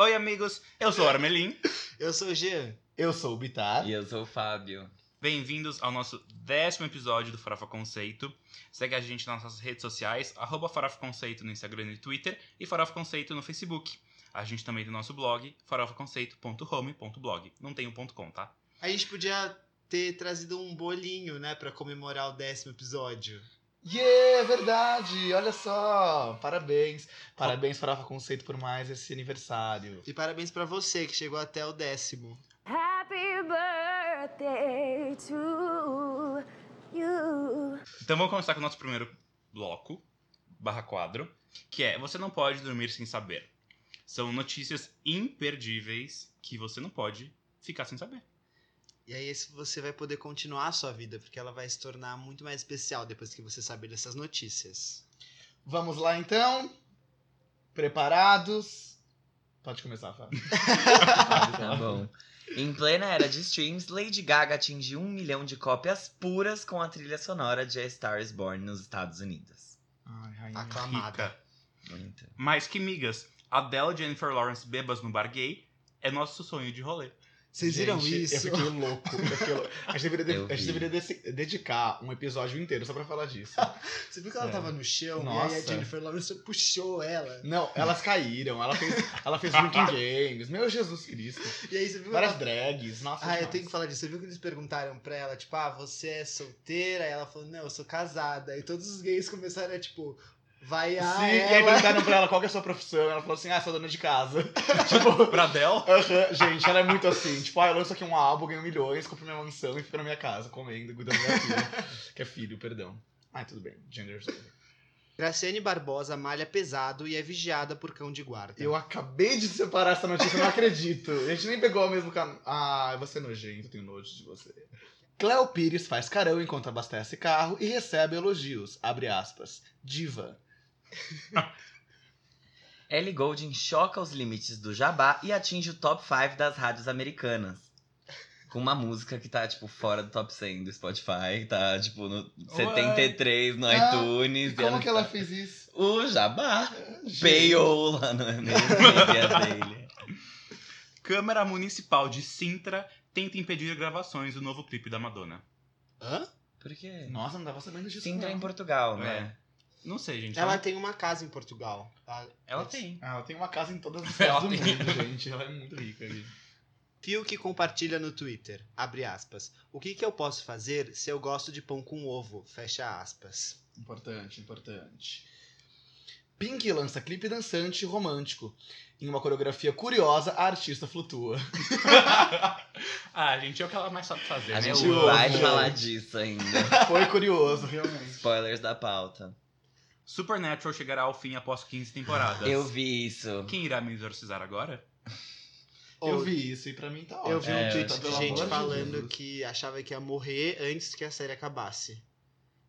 Oi, amigos, eu sou o Armelin. Eu sou o Jean. Eu sou o Bitar. E eu sou o Fábio. Bem-vindos ao nosso décimo episódio do Farofa Conceito. Segue a gente nas nossas redes sociais, arroba Farofa Conceito no Instagram e Twitter e Farofa Conceito no Facebook. A gente também tem nosso blog, farofaconceito.home.blog. Não tem um ponto .com, tá? A gente podia ter trazido um bolinho, né, pra comemorar o décimo episódio. Yeah, é verdade! Olha só! Parabéns! Parabéns, Farofa Conceito, por mais esse aniversário. E parabéns pra você que chegou até o décimo. Happy birthday to you. Então vamos começar com o nosso primeiro bloco, barra quadro, que é Você não pode dormir sem saber. São notícias imperdíveis que você não pode ficar sem saber. E aí esse você vai poder continuar a sua vida, porque ela vai se tornar muito mais especial depois que você saber dessas notícias. Vamos lá então? Preparados? Pode começar, Fábio. Tá bom. Em plena era de streams, Lady Gaga atingiu um milhão de cópias puras com a trilha sonora de A Star is Born nos Estados Unidos. Ai, rainha. Aclamada. Mais que migas, Adele e Jennifer Lawrence bebas no bar gay é nosso sonho de rolê. Vocês viram isso? Eu fiquei louco. Eu fiquei louco. A gente deveria, de- Eu a gente deveria dedicar um episódio inteiro só pra falar disso. Você viu que ela Sério. tava no chão Nossa. e aí a Jennifer Lawrence puxou ela. Não, elas caíram. Ela fez, ela fez drinking games. Meu Jesus Cristo. E aí você viu Várias ela... drags. Nossa, Ah, eu demais. tenho que falar disso. Você viu que eles perguntaram pra ela, tipo, ah, você é solteira? Aí ela falou, não, eu sou casada. E todos os gays começaram a, tipo, vaiar Sim, e aí ela. perguntaram pra ela qual que é a sua profissão. Ela falou assim: ah, sou dona de casa. tipo, Pra Adele, aham, gente, ela é muito assim. Tipo, ah, eu lanço aqui um álbum, ganho milhões, compro minha mansão e fico na minha casa comendo, cuidando da minha filha. que é filho, perdão. Ah, tudo bem. Gender over. Graciane Barbosa malha pesado e é vigiada por cão de guarda. Eu acabei de separar essa notícia, eu não acredito. A gente nem pegou o mesmo canal. Ah, você é nojento, eu tenho nojo de você. Cleo Pires faz carão enquanto abastece carro e recebe elogios. Abre aspas. Diva. Ellie Goulding choca os limites do jabá e atinge o top 5 das rádios americanas. Com uma música que tá, tipo, fora do top 100 do Spotify, tá, tipo, no 73 no Ah, iTunes. e Como ela que ela tá- fez isso? O jabá. Gente. Payou lá no dele. Câmara Municipal de Sintra tenta impedir gravações do novo clipe da Madonna. Hã? Por quê? Nossa, não tava sabendo disso. Sintra é não. em Portugal, né? Não sei, gente. Ela Ela, tem uma casa em Portugal. tá? ela tem. Ah, ela tem uma casa em todas as Ela cidades do tem. mundo, gente. Ela é muito rica ali. Fio que compartilha no Twitter. Abre aspas. O que, que eu posso fazer se eu gosto de pão com ovo? Fecha aspas. Importante, importante. Pink lança clipe dançante e romântico. Em uma coreografia curiosa, a artista flutua. ah, gente, é o que ela mais sabe fazer, A né? gente eu vai amo. falar disso ainda. Foi curioso, realmente. Spoilers da pauta. Supernatural chegará ao fim após 15 temporadas. Eu vi isso. Quem irá me exorcizar agora? Eu vi isso e pra mim tá ótimo. Eu vi É, um tweet acho de gente de falando Jesus. que achava que ia morrer antes que a série acabasse.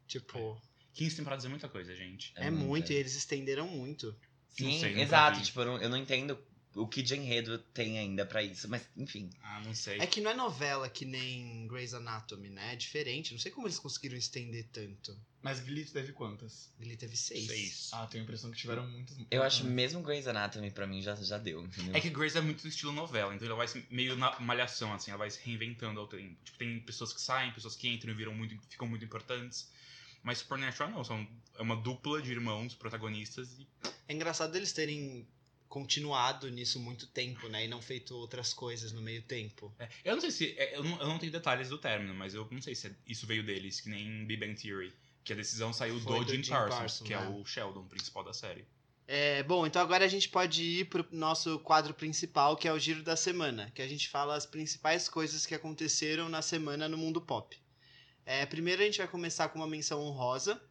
Tipo, 15 temporadas é muita coisa, gente. é, muito, e eles estenderam muito. Sim, sei, exato. vi. Tipo, eu não, eu não entendo o que de enredo tem ainda pra isso. Mas, enfim. Ah, não sei. É que não é novela que nem Grey's Anatomy, né? É diferente. Não sei como eles conseguiram estender tanto. Mas Glitch teve quantas? Ele teve seis. Seis. Ah, tenho a impressão que tiveram muitas. Eu acho mesmo Grey's Anatomy pra mim já, já deu, entendeu? É que Grace é muito estilo novela, então ela vai meio na malhação, assim, ela vai se reinventando ao tempo. Tipo, tem pessoas que saem, pessoas que entram e viram muito, ficam muito importantes. Mas Supernatural não, são, é uma dupla de irmãos protagonistas e É engraçado eles terem continuado nisso muito tempo, né? E não feito outras coisas no meio tempo. É, eu não sei se. é, eu, não, eu não tenho detalhes do término, mas eu não sei se é- isso veio deles, que nem Big Bang Theory. Que a decisão saiu do, do Jim Jim Parsons, Parsons, que é né? o Sheldon principal da série. É, bom, então agora a gente pode ir pro nosso quadro principal, que é o Giro da Semana, que a gente fala as principais coisas que aconteceram na semana no mundo pop. É, primeiro a gente vai começar com uma menção honrosa,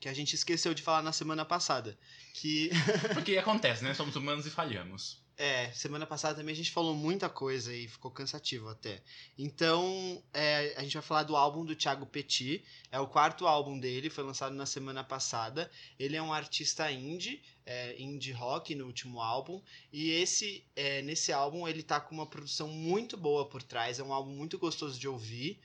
que a gente esqueceu de falar na semana passada. Que Porque acontece, né? Somos humanos e falhamos. É, semana passada também a gente falou muita coisa e ficou cansativo até. Então, é, a gente vai falar do álbum do Thiago Petit. É o quarto álbum dele, foi lançado na semana passada. Ele é um artista indie, é, indie rock no último álbum. E esse, é, nesse álbum ele tá com uma produção muito boa por trás. É um álbum muito gostoso de ouvir.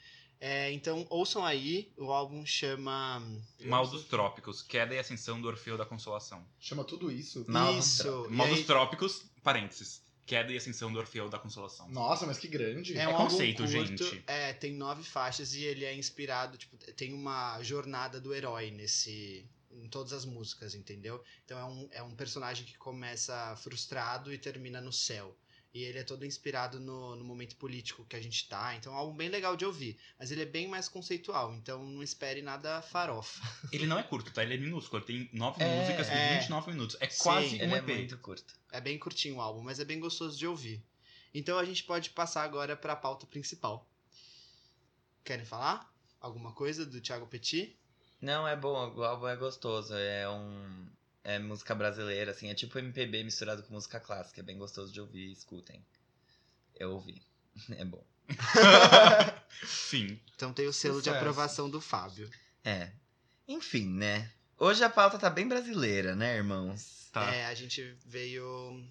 É, então, ouçam aí, o álbum chama. Mal dos Trópicos, Queda e Ascensão do Orfeu da Consolação. Chama tudo isso. Mal- Isso. Mal aí- dos Trópicos, parênteses, Queda e Ascensão do Orfeu da Consolação. Nossa, mas que grande. É É um álbum conceito, curto, gente. É, tem nove faixas e ele é inspirado, tipo, tem uma jornada do herói nesse. em todas as músicas, entendeu? Então é um, é um personagem que começa frustrado e termina no céu. E ele é todo inspirado no, no momento político que a gente tá. Então é um álbum bem legal de ouvir. Mas ele é bem mais conceitual, então não espere nada farofa. Ele não é curto, tá? Ele é minúsculo. Ele tem nove É, músicas de é. 29 minutos. É Sim, quase Ele um é EP. muito curto. É bem curtinho o álbum, mas é bem gostoso de ouvir. Então a gente pode passar agora pra pauta principal. Querem falar? Alguma coisa do Thiago Petit? Não, é bom, o álbum é gostoso. É um. É música brasileira, assim, é tipo MPB misturado com música clássica. É bem gostoso de ouvir, escutem. Eu ouvi. É bom. Sim. Então tem o selo de aprovação do Fábio. É. Enfim, né? Hoje a pauta tá bem brasileira, né, irmãos? Tá. É, a gente veio.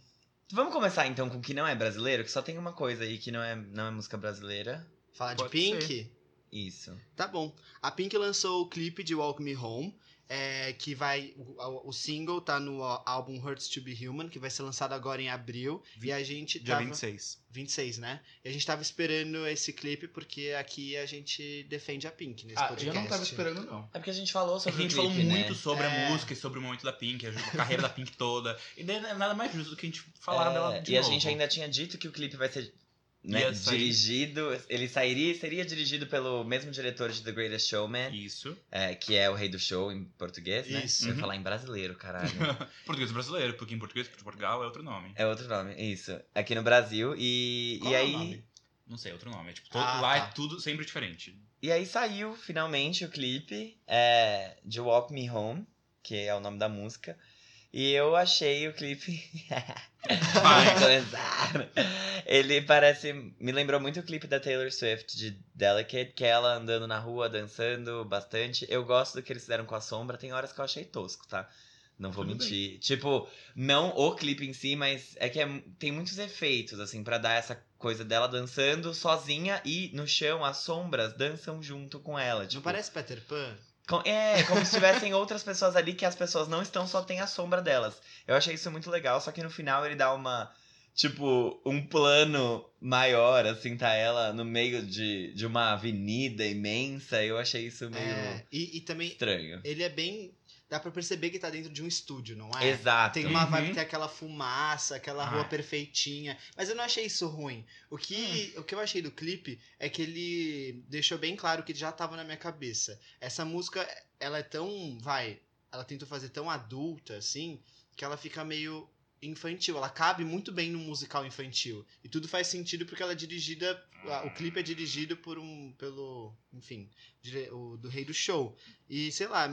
Vamos começar então com o que não é brasileiro, que só tem uma coisa aí que não é, não é música brasileira. Falar Pode de Pink? Isso. Tá bom. A Pink lançou o clipe de Walk Me Home, é, que vai. O, o single tá no álbum Hurts to Be Human, que vai ser lançado agora em abril. Vi- E a gente Dia tava. 26. 26, né? E a gente tava esperando esse clipe porque aqui a gente defende a Pink nesse Ah, podcast. eu não tava esperando, não. É porque a gente falou sobre a gente o clipe, falou né? muito sobre É. a música e sobre o momento da Pink, a carreira da Pink toda. E daí não é nada mais justo do que a gente falar É, dela de e novo. a gente ainda tinha dito que o clipe vai ser né, dirigido. Ele sairia seria dirigido pelo mesmo diretor de The Greatest Showman, Isso. é, que é o rei do show em português, né? Isso. Eu ia Uhum. falar em brasileiro, caralho. português brasileiro, porque em português de Portugal é outro nome. é outro nome, isso. Aqui no Brasil. E, Qual e é o aí. nome? Não sei, é outro nome. É, tipo, to- Ah, lá tá. é tudo sempre diferente. E aí saiu finalmente o clipe é, de Walk Me Home, que é o nome da música. E eu achei o clipe. Ele parece. Me lembrou muito o clipe da Taylor Swift de Delicate, que é ela andando na rua, dançando bastante. Eu gosto do que eles fizeram com a sombra, tem horas que eu achei tosco, tá? Não vou Tudo mentir. Tipo, não o clipe em si, mas é que é- tem muitos efeitos, assim, pra dar essa coisa dela dançando sozinha e no chão as sombras dançam junto com ela. Tipo, Não parece Peter Pan? É, como se tivessem outras pessoas ali que as pessoas não estão, só tem a sombra delas. Eu achei isso muito legal, só que no final ele dá uma. Tipo, um plano maior, assim, tá ela no meio de, de uma avenida imensa. Eu achei isso meio É, e, e também estranho. ele é bem. Dá pra perceber que tá dentro de um estúdio, não é? Exato. Tem uma Uhum. vibe, tem aquela fumaça, aquela rua Ah. perfeitinha. Mas eu não achei isso ruim. O que, o que eu achei do clipe é que ele deixou bem claro que já tava na minha cabeça. Essa música, ela é tão. Vai. Ela tentou fazer tão adulta, assim, que ela fica meio infantil. Ela cabe muito bem num musical infantil. E tudo faz sentido porque ela é dirigida. O clipe é dirigido por um. pelo. Enfim, dire- o do Rei do Show. E, sei lá,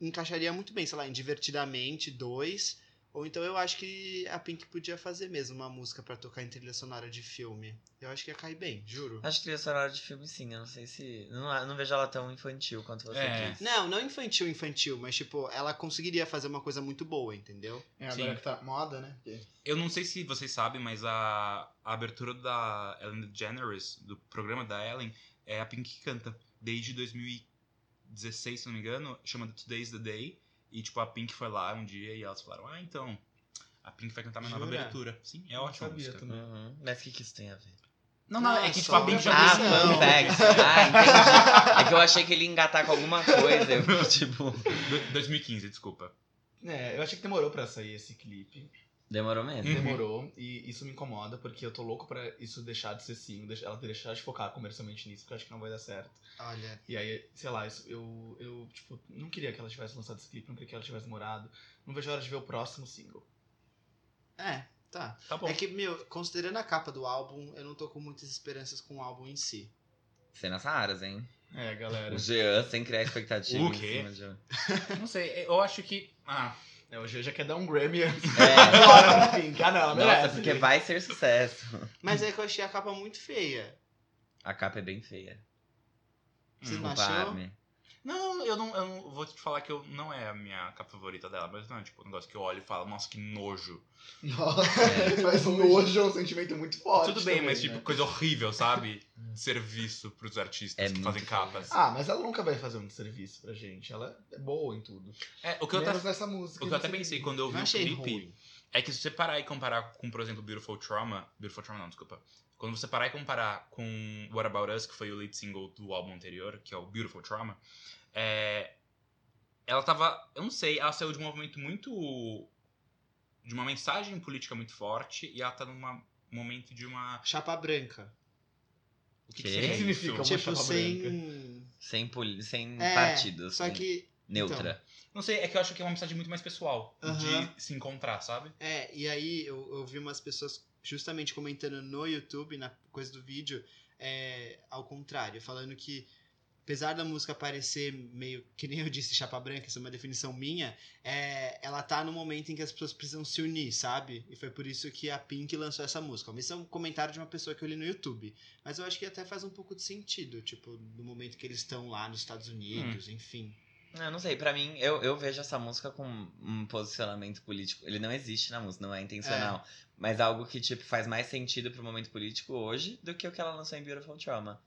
encaixaria muito bem, sei lá, em Divertidamente 2. Ou então eu acho que a Pink podia fazer mesmo uma música pra tocar em trilha sonora de filme. Eu acho que ia cair bem, juro. Acho trilha sonora de filme sim, eu não sei se. Não, não vejo ela tão infantil quanto você É. disse. Não, não infantil, infantil, mas tipo, ela conseguiria fazer uma coisa muito boa, entendeu? É agora Sim. que tá moda, né? Eu não sei se vocês sabem, mas a, a abertura da Ellen DeGeneres, do programa da Ellen, é a Pink que canta. Desde 2016, se não me engano, chama Today's the Day. E, tipo, a Pink foi lá um dia e elas falaram, ah, então, a Pink vai cantar minha nova Jura? abertura. Sim, é Não ótima sabia música. Uhum. Mas o que, que isso tem a ver? Não, não, é que, tipo, a Pink já Ah, Não. fun fact. Ah, entendi. É que eu achei que ele ia engatar com alguma coisa. Eu, tipo. Do- 2015, desculpa. É, eu achei que demorou pra sair esse clipe. Demorou mesmo. Uhum. Demorou. E isso me incomoda, porque eu tô louco pra isso deixar de ser single, ela deixar de focar comercialmente nisso, porque eu acho que não vai dar certo. Olha, E aí, sei lá, isso, eu, eu, tipo, não queria que ela tivesse lançado esse clipe, não queria que ela tivesse demorado. Não vejo a hora de ver o próximo single. é, tá. Tá bom. É que, meu, considerando a capa do álbum, eu não tô com muitas esperanças com o álbum em si. Cenas raras, hein? É, galera. O Jean, sem criar expectativa. O em quê? cima de- Não sei, eu acho que... Ah, o Gê já quer dar um Grammy antes. É. Ah, não, ela Nossa, merece. porque vai ser sucesso. Mas é que eu achei a capa muito feia. A capa é bem feia. Você não achou? Não, eu não, eu não vou te falar que eu, não é a minha capa favorita dela, mas não é tipo um negócio que eu olho e falo, nossa, que nojo. Nossa, É. mas nojo é um sentimento muito forte. Tudo bem, também, mas tipo, né? coisa horrível, sabe? de serviço pros artistas É que fazem capas. Ah, mas ela nunca vai fazer um serviço pra gente. Ela é boa em tudo. É, o que eu até, Menos nessa música. o que eu até pensei quando eu vi o clipe ruim. é que se você parar e comparar com, por exemplo, Beautiful Trauma. Beautiful Trauma não, desculpa. Quando você parar e comparar com What About Us, que foi o lead single do álbum anterior, que é o Beautiful Trauma, é, ela tava. Eu não sei, ela saiu de um movimento muito. de uma mensagem política muito forte e ela tá num momento de uma. Chapa branca. O que, Que? que que significa uma tipo, chapa sem. branca? Sem, poli- sem É, partido. Só assim, que. Neutra. Não sei, é que eu acho que é uma mensagem muito mais pessoal Aham. de se encontrar, sabe? É, e aí eu, eu vi umas pessoas justamente comentando no YouTube, na coisa do vídeo, é, ao contrário, falando que apesar da música parecer meio, que nem eu disse, chapa branca, isso é uma definição minha, é, ela tá no momento em que as pessoas precisam se unir, sabe? E foi por isso que a Pink lançou essa música. Isso é um comentário de uma pessoa que eu li no YouTube. Mas eu acho que até faz um pouco de sentido, tipo, no momento que eles estão lá nos Estados Unidos, enfim. Eu não sei, pra mim, eu, eu vejo essa música com um posicionamento político. Ele não existe na música, não é intencional. Mas algo que, tipo, faz mais sentido pro momento político hoje do que o que ela lançou em Beautiful Trauma.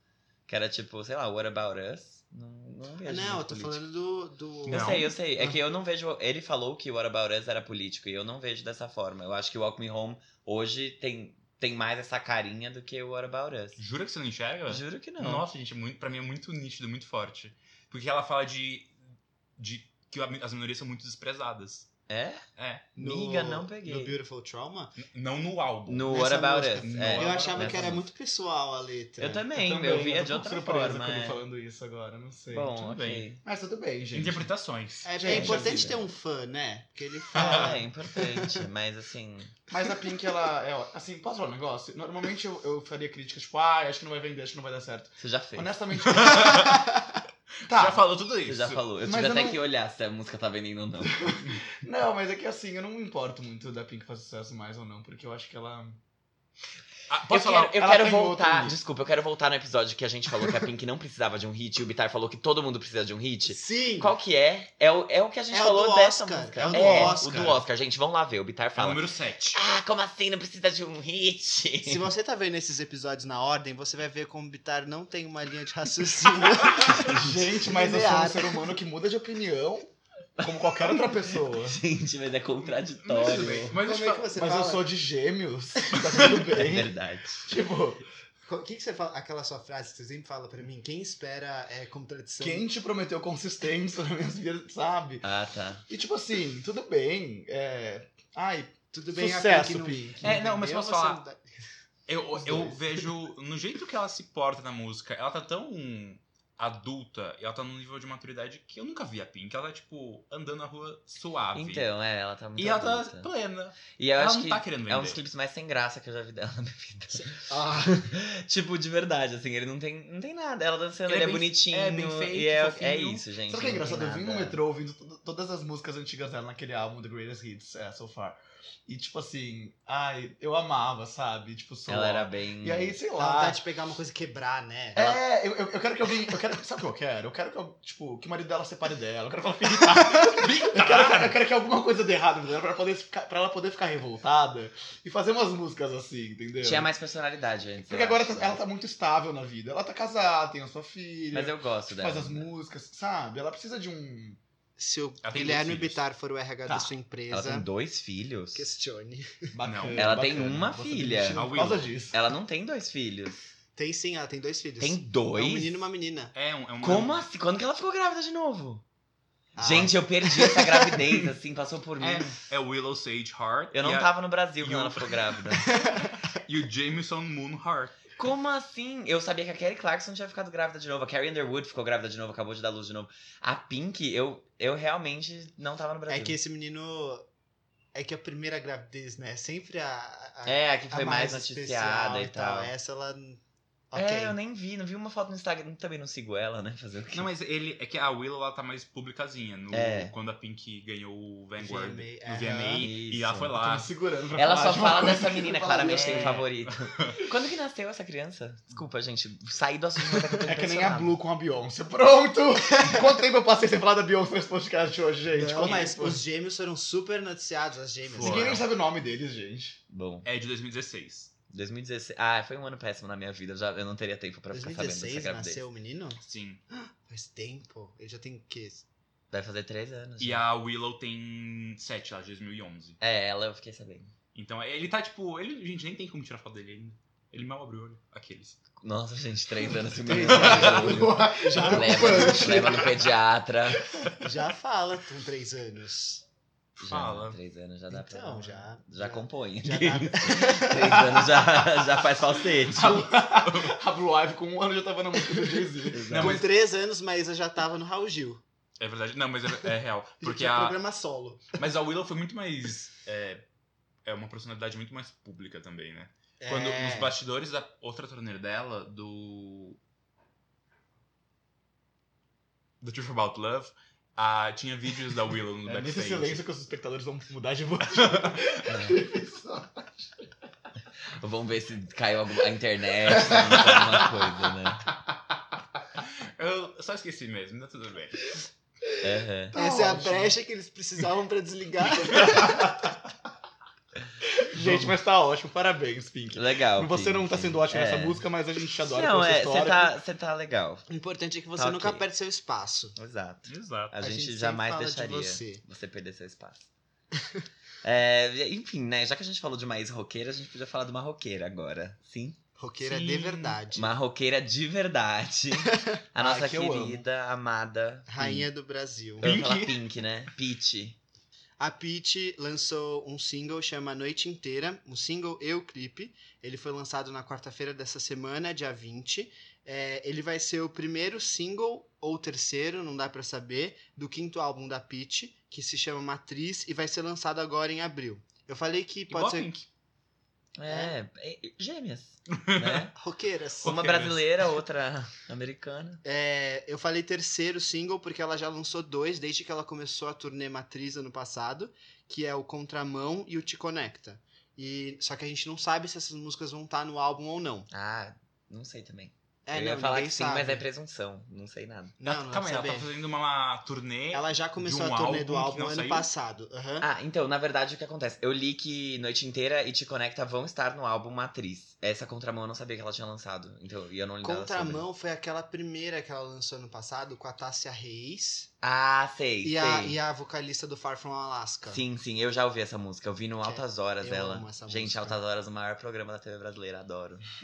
Que era, tipo, sei lá, What About Us? Não, não vejo. Não, eu tô político. falando do. do... Eu Não. sei, eu sei. É que eu não vejo. Ele falou que o What About Us era político e eu não vejo dessa forma. Eu acho que o Walk Me Home hoje tem, tem mais essa carinha do que o What About Us. Jura que você não enxerga? Juro que não. Nossa, gente, é muito, pra mim é muito nítido, muito forte. Porque ela fala de. De que as minorias são muito desprezadas. É? É. Miga, não peguei. No Beautiful Trauma? N- Não no álbum. No Nessa What About música. Us. No É, eu achava nessa que era música. muito pessoal a letra. Eu também, eu, também, via tô de outra forma. ele é. falando isso agora, não sei. Bom, Tudo ok. bem. Mas tudo bem, gente. Interpretações. É, é Gente, importante assim, ter um fã, né? Porque ele fala. É, é importante, mas assim. Mas a Pink, ela é. Assim, posso falar um negócio? Normalmente eu, eu faria críticas, tipo, ah, acho que não vai vender, acho que não vai dar certo. Você já fez. Honestamente. Já tá. falou tudo Você isso. já falou. Eu Mas tive eu até não- que olhar se a música tá vendendo ou não. Não, mas é que assim, eu não me importo muito da Pink fazer sucesso mais ou não, porque eu acho que ela. Ah, Eu posso quero, falar? eu quero outro voltar. Desculpa, eu quero voltar no episódio que a gente falou que a Pink não precisava de um hit e o Bitar falou que todo mundo precisa de um hit. Sim! Qual que é? É o, é o que a gente É o falou do dessa Oscar, música. é o do o Oscar. do Oscar. Gente, vamos lá ver. O Bitar É o fala. número 7. Ah, como assim? Não precisa de um hit? Se você tá vendo esses episódios na ordem, você vai ver como o Bitar não tem uma linha de raciocínio. Gente, mas eu sou um ser humano que muda de opinião como qualquer outra pessoa. Gente, mas é contraditório. Mas Como é que você Mas fala? eu sou de gêmeos, tá tudo É bem. verdade. tipo, O que, que você fala? Aquela sua frase que você sempre fala pra mim: quem espera é contradição. quem te prometeu consistência nas minhas vidas, sabe? Ah, tá. E tipo assim, tudo bem. É... Ai, Tudo bem, Sucesso, a Pink não, Pink. É, não, mas posso você falar? não dá- Eu, eu dois. vejo no jeito que ela se porta na música, ela tá tão adulta e ela tá num nível de maturidade que eu nunca vi a Pink. Ela tá, tipo, andando na rua suave. Então, é, ela tá muito e ela tá adulta. plena. E eu ela acho não que tá querendo é um vender. dos clipes mais sem graça que eu já vi dela na minha vida. Ah, tipo, de verdade, assim, ele não tem, não tem nada. Ela dançando, Ele ele, é é bem- bonitinho. é, bem fake, e é, é isso, gente. sabe o que é engraçado? Eu vim no metrô ouvindo to- todas as músicas antigas dela naquele álbum, The Greatest Hits, é, So Far. E tipo assim, ai, eu amava, sabe? Tipo, so Ela era bem. E aí, sei dá lá. vontade de pegar uma coisa e quebrar, né? É, eu, eu, eu quero que alguém. Eu quero, sabe o que eu quero? Eu quero que, eu, tipo, que o marido dela separe dela. Eu quero que ela fique irritada. eu, quero, eu quero que alguma coisa dê errado dela pra, poder ficar, pra ela poder ficar revoltada e fazer umas músicas assim, entendeu? Tinha mais personalidade antes. Porque agora acho, tá- né? ela tá muito estável na vida. Ela tá casada, tem a sua filha, Mas eu gosto dela. faz as músicas, sabe? Ela precisa de um. Se o Ela tem Guilherme. Bitar for o RH Tá. da sua Ela empresa, tem dois filhos. questione. Bacana, Não. Ela tem bacana. uma Você filha. Por causa disso. Ela não tem dois filhos. Tem sim, ela tem dois filhos. Tem É dois? um menino e uma menina. É um. É um Como assim? Quando que ela ficou grávida de novo? Ah. Gente, eu perdi essa gravidez, assim, passou por mim. É, é o Willow Sage Heart. Eu não a- tava no Brasil quando o- ela ficou grávida. e o Jameson Moon Heart. Como assim? Eu sabia que a Kelly Clarkson tinha ficado grávida de novo. A Carrie Underwood ficou grávida de novo, acabou de dar luz de novo. A Pink, eu, eu realmente não tava no Brasil. É que esse menino. É que a primeira gravidez, né? Sempre a. a É, a que a foi mais, noticiada e tal. Essa ela. Ok. É, eu nem vi, não vi uma foto no Instagram. Também não sigo ela, né? Fazer o quê? Não, mas ele. É que a Willow ela tá mais publicazinha. No, É. Quando a Pink ganhou o Vanguard VMA, no VMA. aham. E Isso. ela foi lá. me segurando pra Ela falar só fala dessa menina, claramente tem favorito. Quando que nasceu essa criança? Desculpa, gente. Saí do assunto, mas é que eu tô É que nem a. Blue com a Beyoncé. Pronto! Quanto tempo eu passei sem falar da Beyoncé nesse podcast hoje, gente? Não, Quanto mas tempo? os gêmeos foram super noticiados, as gêmeas. Ninguém nem sabe o nome deles, gente. Bom. É de 2016. 2016. Ah, foi um ano péssimo na minha vida. Já, eu não teria tempo pra ficar sabendo dessa 2016 gravidez. nasceu o menino? Sim. Faz tempo. Ele já tem o quê? Vai fazer três anos. E já. a Willow tem 7 lá, de 2011. É, ela eu fiquei sabendo. Então ele tá tipo. Ele, gente, nem tem como tirar foto dele ainda. Ele mal abriu o olho. Aqueles. Nossa, gente, três anos menino. anos. Já, leva, leva no pediatra. já fala com três anos. Fala. Já, três anos já dá pra. Então, já- Já, já- compõe. Já três anos já, já faz falsete. A Blue Ivy com um ano já tava na música do Jay-Z. Não, com mas- três anos, Maísa já tava no Raul Gil. É verdade. Não, mas é, é real. Porque Porque é a. programa solo. Mas a Willow foi muito mais. É, é uma personalidade muito mais pública também, né? Quando É. nos bastidores da outra turnê dela, do. Do Truth About Love, ah, tinha vídeos da Willow no É nesse backstage. silêncio que os espectadores vão mudar de voz. Vamos ver se caiu alguma- a internet, se não caiu alguma coisa, né? Eu só esqueci mesmo, tá tudo bem. Aham. Tá Essa é a ótimo. brecha que eles precisavam pra desligar. Gente, mas tá ótimo, parabéns, Pink. Legal. Você não tá Pink. sendo ótimo É. nessa música, mas a gente adora Não, é, você tá, você tá legal. O importante é que você Tá nunca ok. perde seu espaço. Exato. Exato. A, A gente, gente jamais fala de deixaria você. você. perder seu espaço. É, enfim, né? Já que a gente falou de mais roqueira, a gente podia falar de uma roqueira agora. Sim? Roqueira Sim. de verdade. Uma roqueira de verdade. A nossa Ai, que querida, amada. Rainha do Brasil. Pink. Pink, né? Peach. A Peach lançou um single chama Noite Inteira, um single e o clipe. Ele foi lançado na quarta-feira dessa semana, dia 20. É, ele vai ser o primeiro single ou terceiro, não dá pra saber, do quinto álbum da Peach, que se chama Matriz e vai ser lançado agora em abril. Eu falei que Igual pode a ser Pink. É, é, gêmeas. Né? roqueiras. Uma Roqueiras. brasileira, outra americana. É, eu falei terceiro single porque ela já lançou dois desde que ela começou a turnê Matriz ano passado, que é o Contramão e o Te Conecta. E, só que a gente não sabe se essas músicas vão estar no álbum ou não. Ah, não sei também. É, eu não, ia falar que sim, sabe. mas é presunção. Não sei nada. Não, Ela- não Calma aí, ela tá fazendo uma turnê. Ela já começou um a turnê do álbum ano saiu? passado. aham. Ah, então, na verdade, o que acontece? Eu li que Noite Inteira e Te Conecta vão estar no álbum Matriz. Essa contramão eu não sabia que ela tinha lançado. Então, e eu não li. Contramão foi aquela primeira que ela lançou ano passado com a Tássia Reis Ah, sei, e sei. a, e a vocalista do Far From Alaska. Sim, sim, eu já ouvi essa música. Eu vi no Altas Horas eu dela. amo essa Gente, música. Altas Horas, o maior programa da TV brasileira, adoro.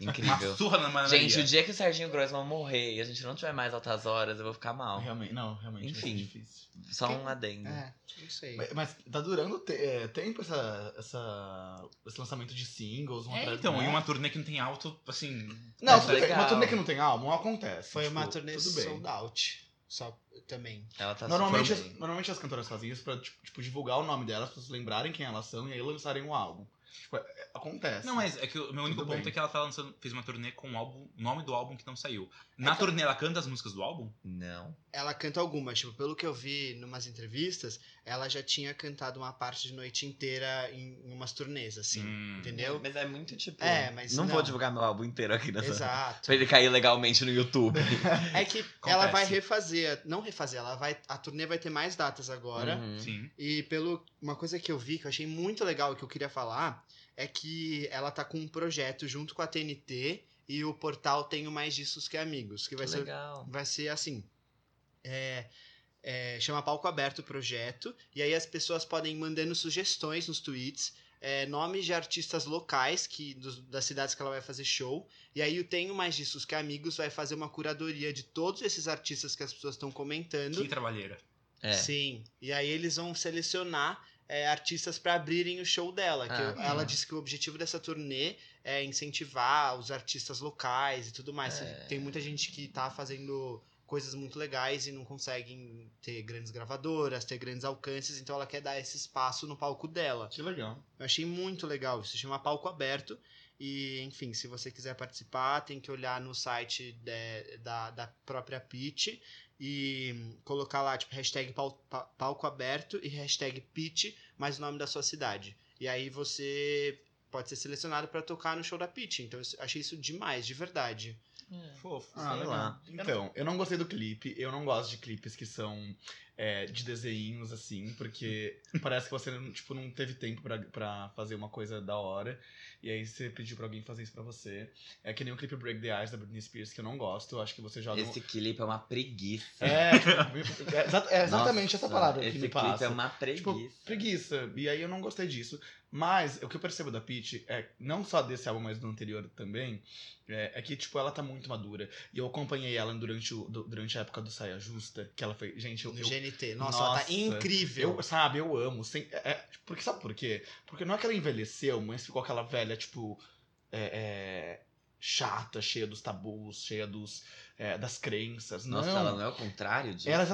Uma Incrível. surra na manaria. Gente, o dia que o Serginho Grossman morrer e a gente não tiver mais Altas Horas, eu vou ficar mal. Realmente, não, realmente. vai ser Enfim. difícil. Só um adendo. É, não sei. Mas, mas tá durando te- é, tempo essa, essa, esse lançamento de singles, um É, então, outro. e uma turnê que não tem alto, assim. Não, Mas tudo bem, legal. uma turnê que não tem álbum acontece. Foi uma tipo, turnê tudo bem. sold out. Só também. Ela tá Normalmente, super as, normalmente as cantoras fazem isso pra tipo, tipo, divulgar o nome delas, pra vocês lembrarem quem elas são e aí lançarem um álbum. Tipo, é- é- acontece. Não, mas é que o meu único Tudo ponto bem. é que ela tá lançando, fez uma turnê com o álbum, nome do álbum que não saiu. Na que- turnê ela canta as músicas do álbum? Não. Ela canta algumas, tipo, pelo que eu vi em umas entrevistas, ela já tinha cantado uma parte de noite inteira em, em umas turnês, assim. Hum. Entendeu? Mas é muito tipo. É, mas Não, não. vou divulgar meu álbum inteiro aqui nessa. Exato. Pra ele cair legalmente no YouTube. É que ela vai refazer, não refazer, ela vai, a turnê vai ter mais datas agora. Uhum. Sim. E pelo uma coisa que eu vi que eu achei muito legal e que eu queria falar é que ela tá com um projeto junto com a TNT e o portal Tenho Mais Discos Que Amigos, que vai ser Legal. vai ser assim. É, é, chama Palco Aberto o projeto. E aí as pessoas podem ir mandando sugestões nos tweets. é, nomes de artistas locais que dos- das cidades que ela vai fazer show. E aí o Tenho Mais Discos Que Amigos vai fazer uma curadoria de todos esses artistas que as pessoas estão comentando. Que trabalheira. É. Sim. E aí eles vão selecionar é, artistas para abrirem o show dela. que Ah, eu- ela disse que o objetivo dessa turnê é incentivar os artistas locais e tudo mais. É. Tem muita gente que tá fazendo coisas muito legais e não conseguem ter grandes gravadoras, ter grandes alcances, então ela quer dar esse espaço no palco dela. Que legal. Eu achei muito legal isso, chama Palco Aberto. E, enfim, se você quiser participar, tem que olhar no site de- da, da própria Pitch e colocar lá, tipo, hashtag pal- pa- palco aberto e hashtag Pitch, mais o nome da sua cidade. E aí você pode ser selecionado para tocar no show da Pitch. Então, eu achei isso demais, de verdade. Fofo. Ah, Sei legal. lá. Então, eu não gostei do clipe. Eu não gosto de clipes que são é, de desenhos, assim, porque parece que você não, tipo, não teve tempo pra, pra fazer uma coisa da hora. E aí você pediu pra alguém fazer isso pra você. É que nem o clipe Break the Eyes da Britney Spears, que eu não gosto. Eu acho que você joga. um- Esse clipe é uma preguiça. É, tipo, é, é exatamente essa Nossa, palavra Esse que me clipe passa. é uma preguiça. Tipo, preguiça. E aí eu não gostei disso. Mas o que eu percebo da Peach é, não só desse álbum, mas do anterior também, é, é que, tipo, ela tá muito madura. E eu acompanhei ela durante, o, du- durante a época do Saia Justa, que ela foi. Gente, eu. Eu GNT. Nossa, ela tá Nossa, incrível. eu, sabe, eu amo. Sem, é, é, porque sabe por quê? Porque não é que ela envelheceu, mas ficou aquela velha, tipo. é, é, chata, cheia dos tabus, cheia dos, é, das crenças. Nossa, não. ela não é o contrário disso? Ela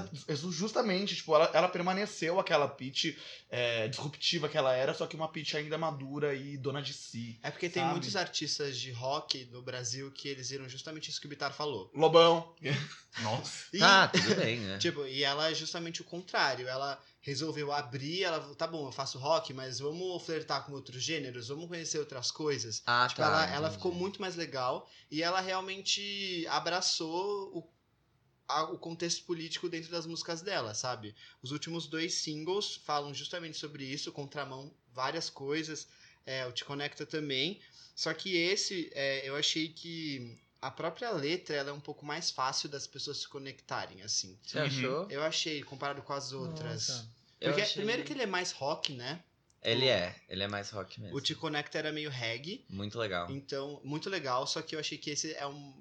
justamente, tipo, ela, ela permaneceu aquela Peach é, disruptiva que ela era, só que uma Peach ainda madura e dona de si. É porque tem Sabe? muitos artistas de rock no Brasil que eles viram justamente isso que o Bitar falou. Lobão. Nossa. E, Tá, tudo bem, né? tipo, e ela é justamente o contrário. Ela resolveu abrir, ela, tá bom, eu faço rock, mas vamos flertar com outros gêneros, vamos conhecer outras coisas. Ah, Tipo, tá. ela, ela ficou muito mais legal e ela realmente abraçou o, a- o contexto político dentro das músicas dela, sabe? Os últimos dois singles falam justamente sobre isso, contramão, várias coisas, é, o Te Conecta também. Só que esse, é, eu achei que a própria letra ela é um pouco mais fácil das pessoas se conectarem, assim. Você Uhum. achou? Eu achei, comparado com as outras. Nossa. Porque, achei- primeiro que ele é mais rock, né? Ele é, ele é mais rock mesmo. O Te Conecta era meio reggae. Muito legal. Então, muito legal, só que eu achei que esse é um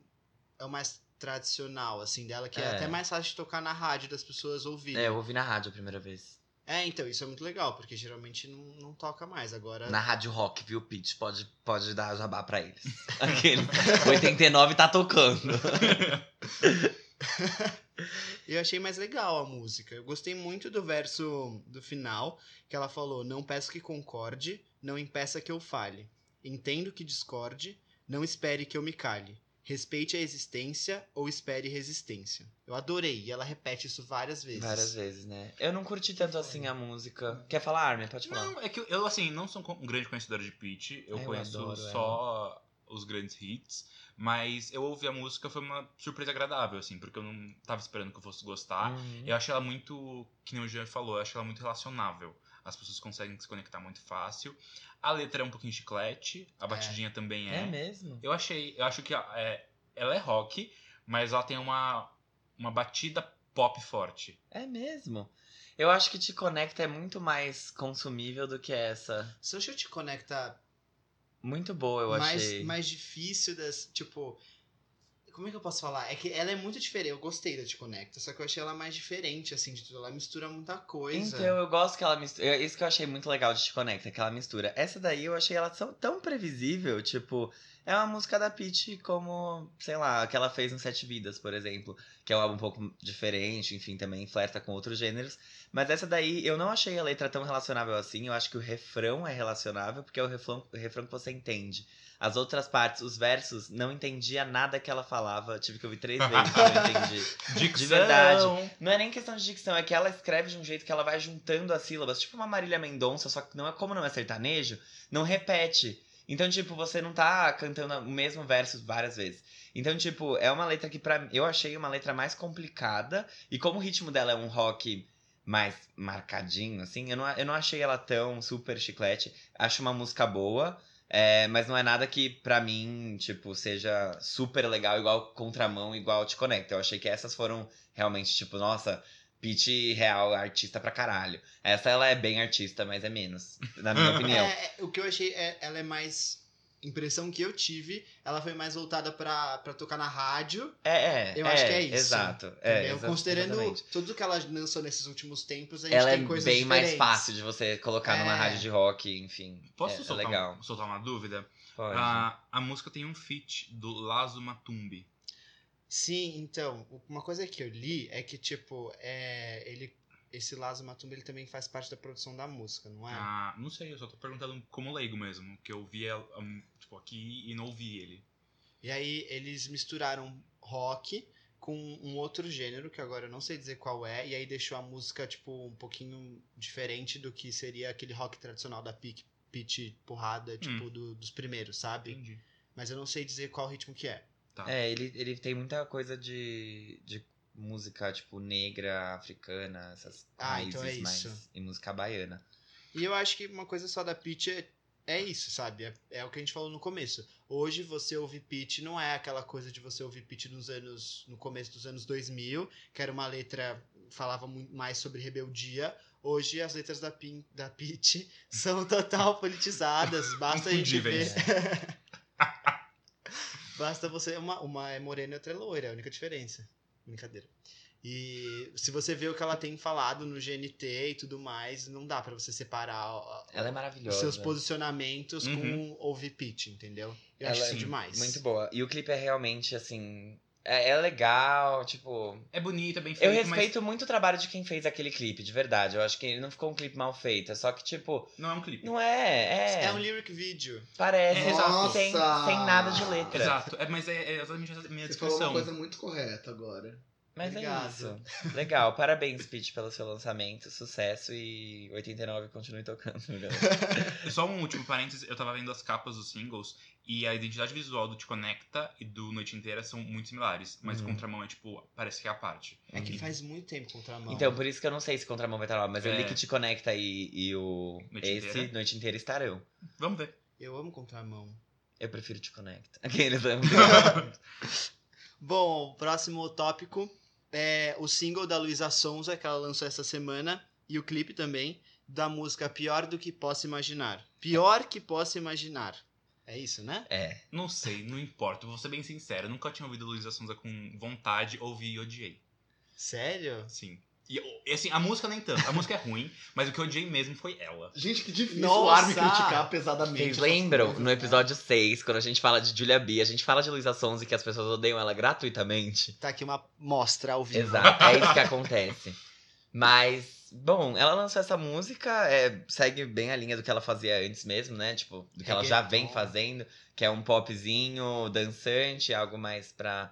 é o mais tradicional, assim, dela, que é, É. até mais fácil de tocar na rádio, das pessoas ouvirem. É, eu ouvi na rádio a primeira vez. É, então, isso é muito legal, porque geralmente não, não toca mais. Agora. Na rádio rock, viu, Pitch? Pode, pode dar jabá pra eles. Aquele 89 tá tocando. Eu achei mais legal a música. Eu gostei muito do verso do final, que ela falou: Não peço que concorde, não impeça que eu fale. Entendo que discorde, não espere que eu me cale. Respeite a existência ou espere resistência. Eu adorei, e ela repete isso várias vezes. Várias vezes, né? Eu não curti tanto assim a música. Quer falar, Armin? Pode falar. Não, é que eu, assim, não sou um grande conhecedor de Peach. Eu Eu conheço adoro só os grandes hits. Mas eu ouvi a música, foi uma surpresa agradável, assim, porque eu não tava esperando que eu fosse gostar. Uhum. Eu achei ela muito, que nem o Jean falou, eu achei ela muito relacionável. As pessoas conseguem se conectar muito fácil. A letra é um pouquinho chiclete, a batidinha também É é. mesmo? Eu achei, eu acho que é, ela é rock, mas ela tem uma, uma batida pop forte. É mesmo. Eu acho que Te Conecta é muito mais consumível do que essa. Social te conecta Muito boa, eu mais, achei. mais difícil das. Tipo. Como é que eu posso falar? É que ela é muito diferente. Eu gostei da Te Conecta, só que eu achei ela mais diferente, assim, de tudo. Ela mistura muita coisa. Então, eu gosto que ela mistura. é Isso que eu achei muito legal de Te Conecta, que ela mistura. Essa daí eu achei ela tão, tão previsível, tipo. É uma música da Peach como, sei lá, que ela fez no Sete Vidas, por exemplo. Que é um álbum um pouco diferente, enfim, também flerta com outros gêneros. Mas essa daí, eu não achei a letra tão relacionável assim. Eu acho que o refrão é relacionável, porque é o refrão, o refrão que você entende. As outras partes, os versos, não entendia nada que ela falava. Tive que ouvir três vezes que eu entendi. Dicção. verdade. Não é nem questão de dicção, é que ela escreve de um jeito que ela vai juntando as sílabas, tipo uma Marília Mendonça, só que não é como não é sertanejo, não repete. Então, tipo, você não tá cantando o mesmo verso várias vezes. Então, tipo, é uma letra que pra eu achei uma letra mais complicada, e como o ritmo dela é um rock mais marcadinho, assim, eu não, eu não achei ela tão super chiclete. Acho uma música boa, é, mas não é nada que pra mim, tipo, seja super legal, igual Contramão, igual Te Conecta. Eu achei que essas foram realmente, tipo, nossa, Pitch real, artista pra caralho. Essa ela é bem artista, mas é menos, na minha opinião. É, é, o que eu achei é ela é mais. Impressão que eu tive, ela foi mais voltada pra, pra tocar na rádio. É, é. Eu acho que é isso. Exato. É, exa- Considerando exatamente. tudo que ela lançou nesses últimos tempos, a gente Ela é tem coisas bem mais diferentes. fácil de você colocar numa É. rádio de rock, enfim. Posso é, é soltar, legal. um- soltar uma dúvida? Pode. A, a música tem um feat do Lazo Matumbi. Sim, então, uma coisa que eu li é que, tipo, é, ele, esse Lazo Matumba, ele também faz parte da produção da música, não é? Ah, não sei, eu só tô perguntando como leigo mesmo, que eu vi um, tipo, aqui e não ouvi ele. E aí eles misturaram rock com um outro gênero, que agora eu não sei dizer qual é, e aí deixou a música, tipo, um pouquinho diferente do que seria aquele rock tradicional da pique, pitch porrada, tipo, do- dos primeiros, sabe? Entendi. Mas eu não sei dizer qual ritmo que é. Tá. É, ele, ele tem muita coisa de, de música, tipo, negra, africana, essas Ah, raízes então é mais. isso. E música baiana. E eu acho que uma coisa só da Pitty é, é isso, sabe? É, é o que a gente falou no começo. Hoje você ouvir Pitty não é aquela coisa de você ouvir Pitty nos anos no começo dos anos 2000, que era uma letra falava muito mais sobre rebeldia. Hoje as letras da, Pin, da Pitty são total politizadas. Basta a gente ver. Basta você. Uma, uma é morena e outra é loira, é a única diferença. Brincadeira. E se você vê o que ela tem falado no GNT e tudo mais, não dá pra você separar Ela é os maravilhosa. seus posicionamentos Uhum. com ouvir pitch, entendeu? Eu Ela acho é isso demais. Muito boa. E o clipe é realmente, assim. É, é legal, tipo. É bonito, é bem Eu feito, respeito muito o trabalho de quem fez aquele clipe, de verdade. Eu acho que ele não ficou um clipe mal feito. É só que, tipo, mas não é um clipe. não é. É. É um lyric video. Parece É, exato. sem, Nossa! sem nada de letra. Exato, é, mas é, é exatamente essa minha Você falou uma discussão. coisa muito correta agora. Mas Obrigado. é isso. Legal. Parabéns, Pitch, pelo seu lançamento. Sucesso e 89 continue tocando. Só um último parênteses, eu tava vendo as capas dos singles e a identidade visual do Te Conecta e do Noite Inteira são muito similares, mas Uhum. Contramão é tipo, parece que é a parte. É que faz muito tempo contramão. Então, por isso que eu não sei se Contramão vai estar lá, mas eu É. li que Te Conecta e, e o Noite esse Inteira. Noite Inteira estarão. Vamos ver. Eu amo contramão. Eu prefiro Te Conecta. Aqueles amam. Bom, o próximo tópico é o single da Luísa Sonza, que ela lançou essa semana, e o clipe também, da música Pior do que Posso Imaginar. Pior que Posso Imaginar. É isso, né? É. Não sei, não importa, vou ser bem sincero, eu nunca tinha ouvido Luísa Sonza com vontade, ouvi e odiei. Sério? Sim. E, e, assim, a música nem tanto, a música é ruim, mas o que eu odiei mesmo foi ela. Gente, que difícil Nossa! o Armin criticar pesadamente. Vocês lembram, no né? episódio 6, quando a gente fala de Julia B, a gente fala de Luísa Sonza e que as pessoas odeiam ela gratuitamente? Tá aqui uma mostra ao vivo. Exato, é isso que acontece. Mas, bom, ela lançou essa música, é, segue bem a linha do que ela fazia antes mesmo, né? Tipo, do que ela já vem fazendo, que é um popzinho dançante, algo mais pra.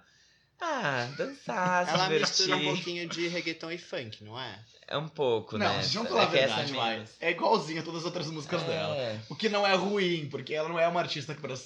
Ah, dançar, se Ela divertir. mistura um pouquinho de reggaeton e funk, não é? É um pouco, Não, né? gente, vamos falar a É que essa verdade, é vai. É igualzinha a todas as outras músicas dela. É. O que não é ruim, porque ela não é uma artista que pra,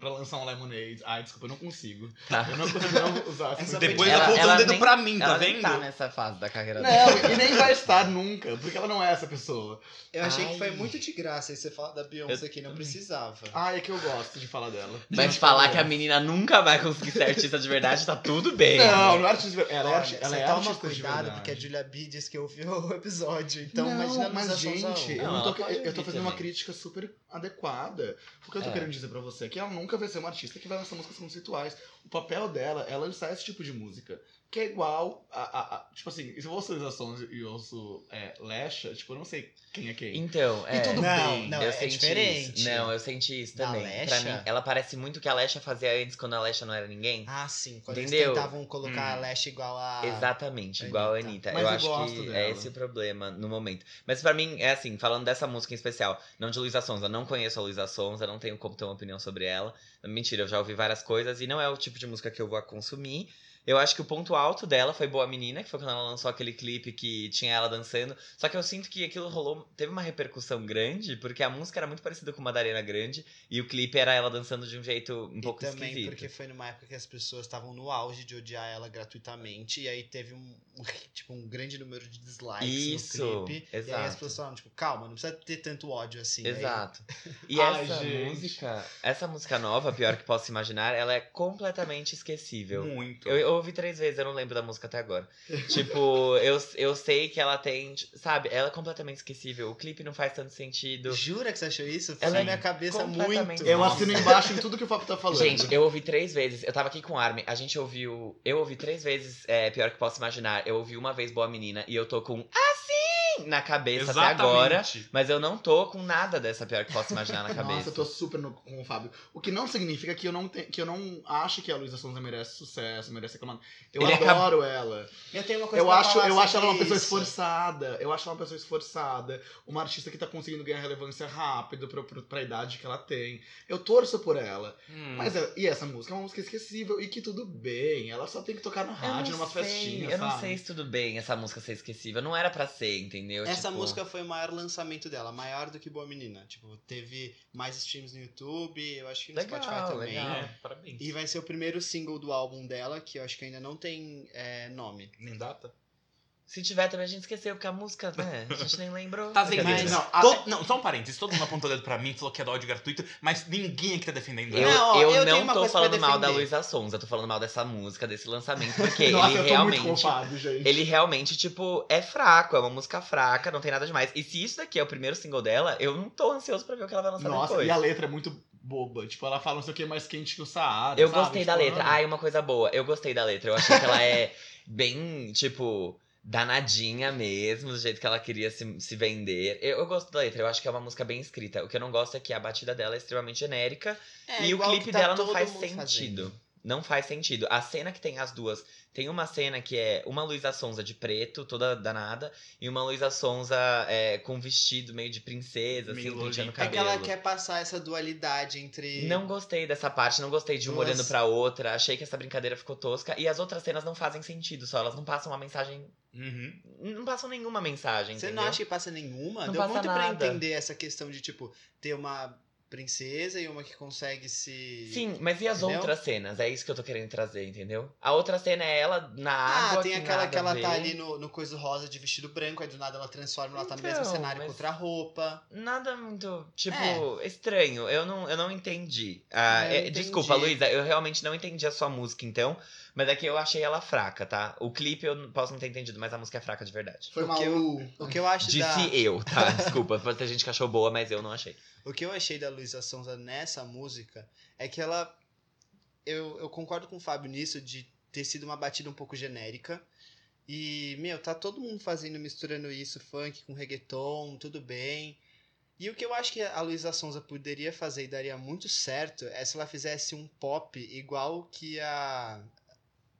pra lançar um Lemonade. Ai, desculpa, eu não consigo. Tá. Eu não consigo não usar essa Depois Ela- apontou ela o dedo nem- pra mim, tá ela vendo? nem tá nessa fase da carreira dela. Não, e nem vai estar nunca, porque ela não é essa pessoa. Eu achei Ai. que foi muito de graça e você fala da Beyoncé que não precisava. Ai, é que eu gosto de falar dela. Mas falar eu que a menina nunca vai conseguir ser artista de verdade, tá tudo bem. Não, não é artista de verdade. Ela é, ela é toma artista de cuidado, verdade. porque a Julia B disse que ouviu o episódio. Então, não, imagina mas gente, ouve. eu, Não, não tô, eu tô fazendo uma também. crítica super adequada. O que eu tô É. querendo dizer pra você é que ela nunca vai ser uma artista que vai lançar músicas conceituais. O papel dela é lançar esse tipo de música. Que é igual a. a- a- tipo assim, se eu ouço Sonza e ouço é, Lesha, tipo, eu não sei quem é quem. Então, é. tudo Não, bem. não, eu é senti diferente. Isso. Não, eu senti isso Da também. Lesha? Pra mim, ela parece muito o que a Lesha fazia antes, quando a Lesha não era ninguém. Ah, sim. Quando Entendeu? eles tentavam colocar Hum. a Lash igual a. Exatamente, igual a Anitta. Anitta. Mas eu eu acho gosto que dela. é esse o problema no momento. Mas pra mim, é assim, falando dessa música em especial, não de Luísa Sonza, não conheço a Luísa Sonza, não tenho como ter uma opinião sobre ela. Mentira, eu já ouvi várias coisas e não é o tipo de música que eu vou consumir. Eu acho que o ponto alto dela foi Boa Menina, que foi quando ela lançou aquele clipe que tinha ela dançando. Só que eu sinto que aquilo rolou, teve uma repercussão grande, porque a música era muito parecida com uma da Arena Grande e o clipe era ela dançando de um jeito um E pouco também esquisito. porque foi numa época que as pessoas estavam no auge de odiar ela gratuitamente. E aí teve um, tipo, um grande número de dislikes Isso, no clipe. E aí as exato. pessoas falaram, tipo, calma, não precisa ter tanto ódio assim. Aí- Exato. E Ai, essa gente. música, essa música nova, pior que posso imaginar, ela é completamente esquecível. Muito. Eu, eu ouvi três vezes, eu não lembro da música até agora. tipo, eu, eu sei que ela tem. Sabe, ela é completamente esquecível. O clipe não faz tanto sentido. Jura que você achou isso? Ela na é minha cabeça muito. Eu assino embaixo em tudo que o Fábio tá falando. Gente, eu ouvi três vezes. Eu tava aqui com o Armin, a gente ouviu. Eu ouvi três vezes, é, pior que posso imaginar. Eu ouvi uma vez Boa Menina e eu tô com assim na cabeça até agora. Mas eu não tô com nada dessa pior que posso imaginar na cabeça. Nossa, eu tô super no- com o Fábio. O que não significa que eu não, te, que eu não acho que a Luísa Sonza merece sucesso, merece reclamar. Eu Ele adoro ela. Eu tenho uma coisa Eu pra acho, falar eu acho ela uma pessoa isso. esforçada. Eu acho ela uma pessoa esforçada. Uma artista que tá conseguindo ganhar relevância rápido pra, pra, pra idade que ela tem. Eu torço por ela. Hum. Mas é- e essa música é uma música esquecível e que tudo bem. Ela só tem que tocar no rádio, não numas sei, festinhas. Eu não sabe? sei se tudo bem essa música ser esquecível. Não era pra ser, entendeu? Entendeu? Essa Tipo, música foi o maior lançamento dela, maior do que Boa Menina. Tipo, teve mais streams no YouTube, eu acho que no Legal, Spotify também. legal. É, parabéns. E vai ser o primeiro single do álbum dela, que eu acho que ainda não tem é, nome. Nem data? Se tiver também a gente esqueceu, porque a música, né? A gente nem lembrou. Tá Mas- vendendo. não, Não, to- não, só um parênteses. Todo mundo apontou o dedo pra mim, falou que é do ódio gratuito, mas ninguém aqui tá defendendo Eu, ela. Não, ó, eu, eu não tô falando mal da. Luísa Sonza, tô falando mal dessa música, desse lançamento, porque Nossa, ele eu tô realmente. muito culpado, gente. Ele realmente, tipo, é fraco, é uma música fraca, não tem nada demais. E se isso daqui é o primeiro single dela, eu não tô ansioso pra ver o que ela vai lançar Nossa, depois. e a letra é muito boba. Tipo, ela fala não sei o que mais quente que o Saara. Eu sabe? gostei da Tipo, letra. ah, Ai, uma coisa boa. Eu gostei da letra. Eu achei que ela é bem, tipo, danadinha mesmo, do jeito que ela queria se, se vender. Eu, eu gosto da letra. Eu acho que é uma música bem escrita. O que eu não gosto é que a batida dela é extremamente genérica É, e o clipe tá dela não faz sentido. fazendo. Não faz sentido. A cena que tem as duas. Tem uma cena que é uma Luísa Sonza de preto, toda danada, e uma Luísa Sonza é, com vestido meio de princesa, assim, Meio penteando o Lolita. É que cabelo. ela quer passar essa dualidade entre. Não gostei dessa parte, não gostei de uma Duas- olhando pra outra. Achei que essa brincadeira ficou tosca. E as outras cenas não fazem sentido só. Elas não passam uma mensagem. Uhum. Não passam nenhuma mensagem. Você entendeu? não acha que passa nenhuma? Não Deu passa muito pra nada. entender essa questão de, tipo, ter uma princesa e uma que consegue se. Sim, mas e as Entendeu? outras cenas? É isso que eu tô querendo trazer, entendeu? A outra cena é ela na Ah, água. tem que aquela que ela tá ver. ali no, no coisa rosa de vestido branco, aí do nada ela transforma, ela tá no mesmo Então, cenário com outra roupa. Nada muito, tipo, É. estranho. Eu não, eu não entendi. Ah, É, eu é, entendi. Desculpa, Luísa, eu realmente não entendi a sua música, então. Mas é que eu achei ela fraca, tá? O clipe eu não posso não ter entendido, mas a música é fraca de verdade. Foi O mal. que eu- O que eu acho Disse da. eu, tá? Desculpa, pode ter gente que achou boa, mas eu não achei. O que eu achei da Luísa Sonza nessa música é que ela. Eu, eu concordo com o Fábio nisso de ter sido uma batida um pouco genérica. E, meu, tá todo mundo fazendo, misturando isso, funk com reggaeton, tudo bem. E o que eu acho que a Luísa Sonza poderia fazer e daria muito certo é se ela fizesse um pop igual que a.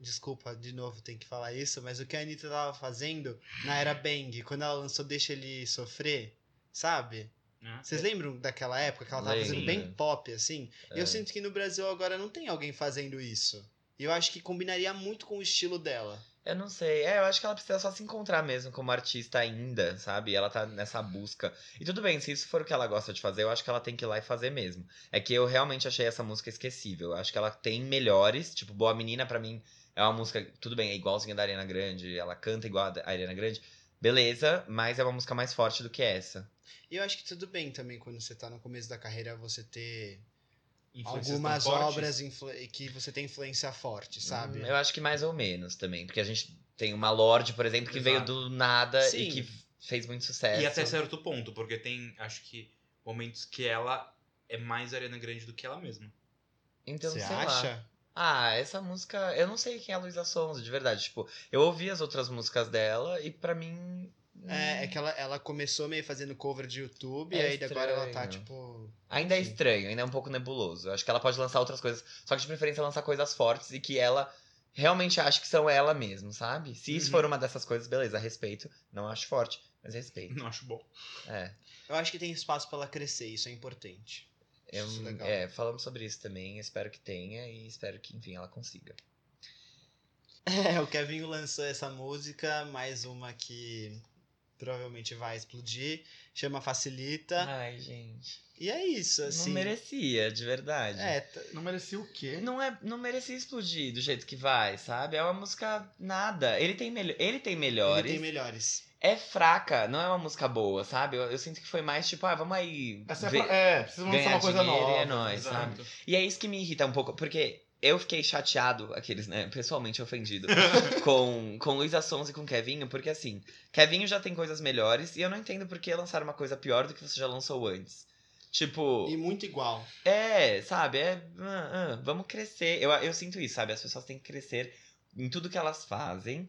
Desculpa, de novo, tem que falar isso, mas o que a Anitta tava fazendo na era Bang, quando ela lançou Deixa Ele Sofrer, sabe? É. Vocês lembram daquela época que ela tava fazendo bem pop, assim? E É. eu sinto que no Brasil agora não tem alguém fazendo isso. E eu acho que combinaria muito com o estilo dela. Eu não sei. É, eu acho que ela precisa só se encontrar mesmo como artista ainda, sabe? Ela tá nessa busca. E tudo bem, se isso for o que ela gosta de fazer, eu acho que ela tem que ir lá e fazer mesmo. É que eu realmente achei essa música esquecível. Eu acho que ela tem melhores. Tipo, Boa Menina, pra mim, é uma música. Tudo bem, é igualzinha da Ariana Grande. Ela canta igual a Ariana Grande. Beleza, mas é uma música mais forte do que essa. E eu acho que tudo bem também quando você tá no começo da carreira você ter algumas obras que você tem influência forte, sabe? Hum, Eu acho que mais ou menos também. Porque a gente tem uma Lorde, por exemplo, que veio Exato. do nada Sim. e que fez muito sucesso. E até certo ponto, porque tem, acho que, momentos que ela é mais Ariana Grande do que ela mesma. Então, Você sei lá. Ah, essa música. Eu não sei quem é a Luísa Sonza, de verdade. Tipo, eu ouvi as outras músicas dela e pra mim. É, é que ela, ela começou meio fazendo cover de YouTube, É e aí agora ela tá, tipo. Ainda é estranho, ainda é um pouco nebuloso. Eu acho que ela pode lançar outras coisas. Só que de preferência lançar coisas fortes e que ela realmente acha que são ela mesmo, sabe? Se isso Uhum. for uma dessas coisas, beleza, respeito. Não acho forte, mas respeito. Não acho bom. É. Eu acho que tem espaço pra ela crescer, isso é importante. Eu, Isso é legal. é, falamos sobre isso também. Espero que tenha e espero que, enfim, ela consiga. É, o Kevin lançou essa música, mais uma que provavelmente vai explodir, chama Facilita. Ai, gente. E é isso, assim. Não merecia, de verdade. É, t- Não merecia o quê? Não, é, não merecia explodir do jeito que vai, sabe? É uma música nada. Ele tem, ele tem ele melhores. tem melhores. É fraca, não é uma música boa, sabe? Eu, eu sinto que foi mais tipo, ah, vamos aí. Essa é, ver- é, precisa lançar uma coisa e nova. é nóis, sabe? E é isso que me irrita um pouco, porque eu fiquei chateado, aqueles, né, pessoalmente ofendido, com, com Luísa Sons e com Kevinho, porque assim, Kevinho já tem coisas melhores e eu não entendo por que lançar uma coisa pior do que você já lançou antes. Tipo, E muito igual. é, sabe? É, ah, ah, vamos crescer. Eu, eu sinto isso, sabe? As pessoas têm que crescer em tudo que elas fazem.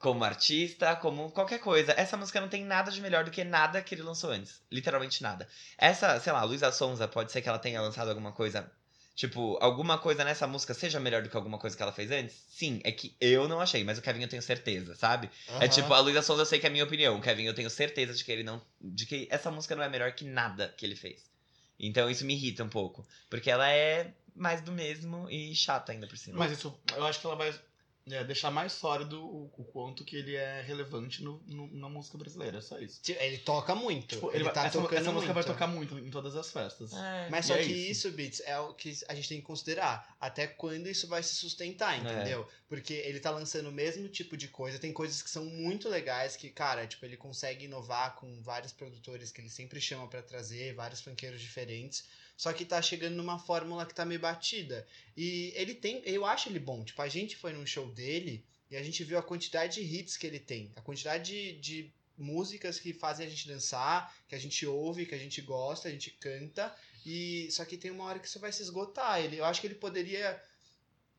Como artista, como qualquer coisa. Essa música não tem nada de melhor do que nada que ele lançou antes. Literalmente nada. Essa, sei lá, Luísa Sonza, pode ser que ela tenha lançado alguma coisa. Tipo, alguma coisa nessa música seja melhor do que alguma coisa que ela fez antes? Sim, é que eu não achei, mas o Kevin eu tenho certeza, sabe? É Aham. tipo, a Luísa Sonza eu sei que é a minha opinião. O Kevin eu tenho certeza de que ele não. de que essa música não é melhor que nada que ele fez. Então isso me irrita um pouco. Porque ela é mais do mesmo e chata ainda por cima. Mas isso, eu acho que ela vai é, deixar mais sólido o, o quanto que ele é relevante no, no- na música brasileira, é só isso. Ele toca muito. Tipo, ele, ele vai- tá essa, tocando essa música vai muito. tocar muito em todas as festas. É. Mas E só é que isso. isso, Beats, é o que a gente tem que considerar. Até quando isso vai se sustentar, entendeu? Porque ele tá lançando o mesmo tipo de coisa. Tem coisas que são muito legais que, cara, tipo, ele consegue inovar com vários produtores que ele sempre chama pra trazer, vários funkeiros diferentes. Só que tá chegando numa fórmula que tá meio batida. E ele tem. Eu acho ele bom. Tipo, a gente foi num show dele e a gente viu a quantidade de hits que ele tem. A quantidade de, de músicas que fazem a gente dançar, que a gente ouve, que a gente gosta, a gente canta. E só que tem uma hora que isso vai se esgotar. Ele, eu acho que ele poderia.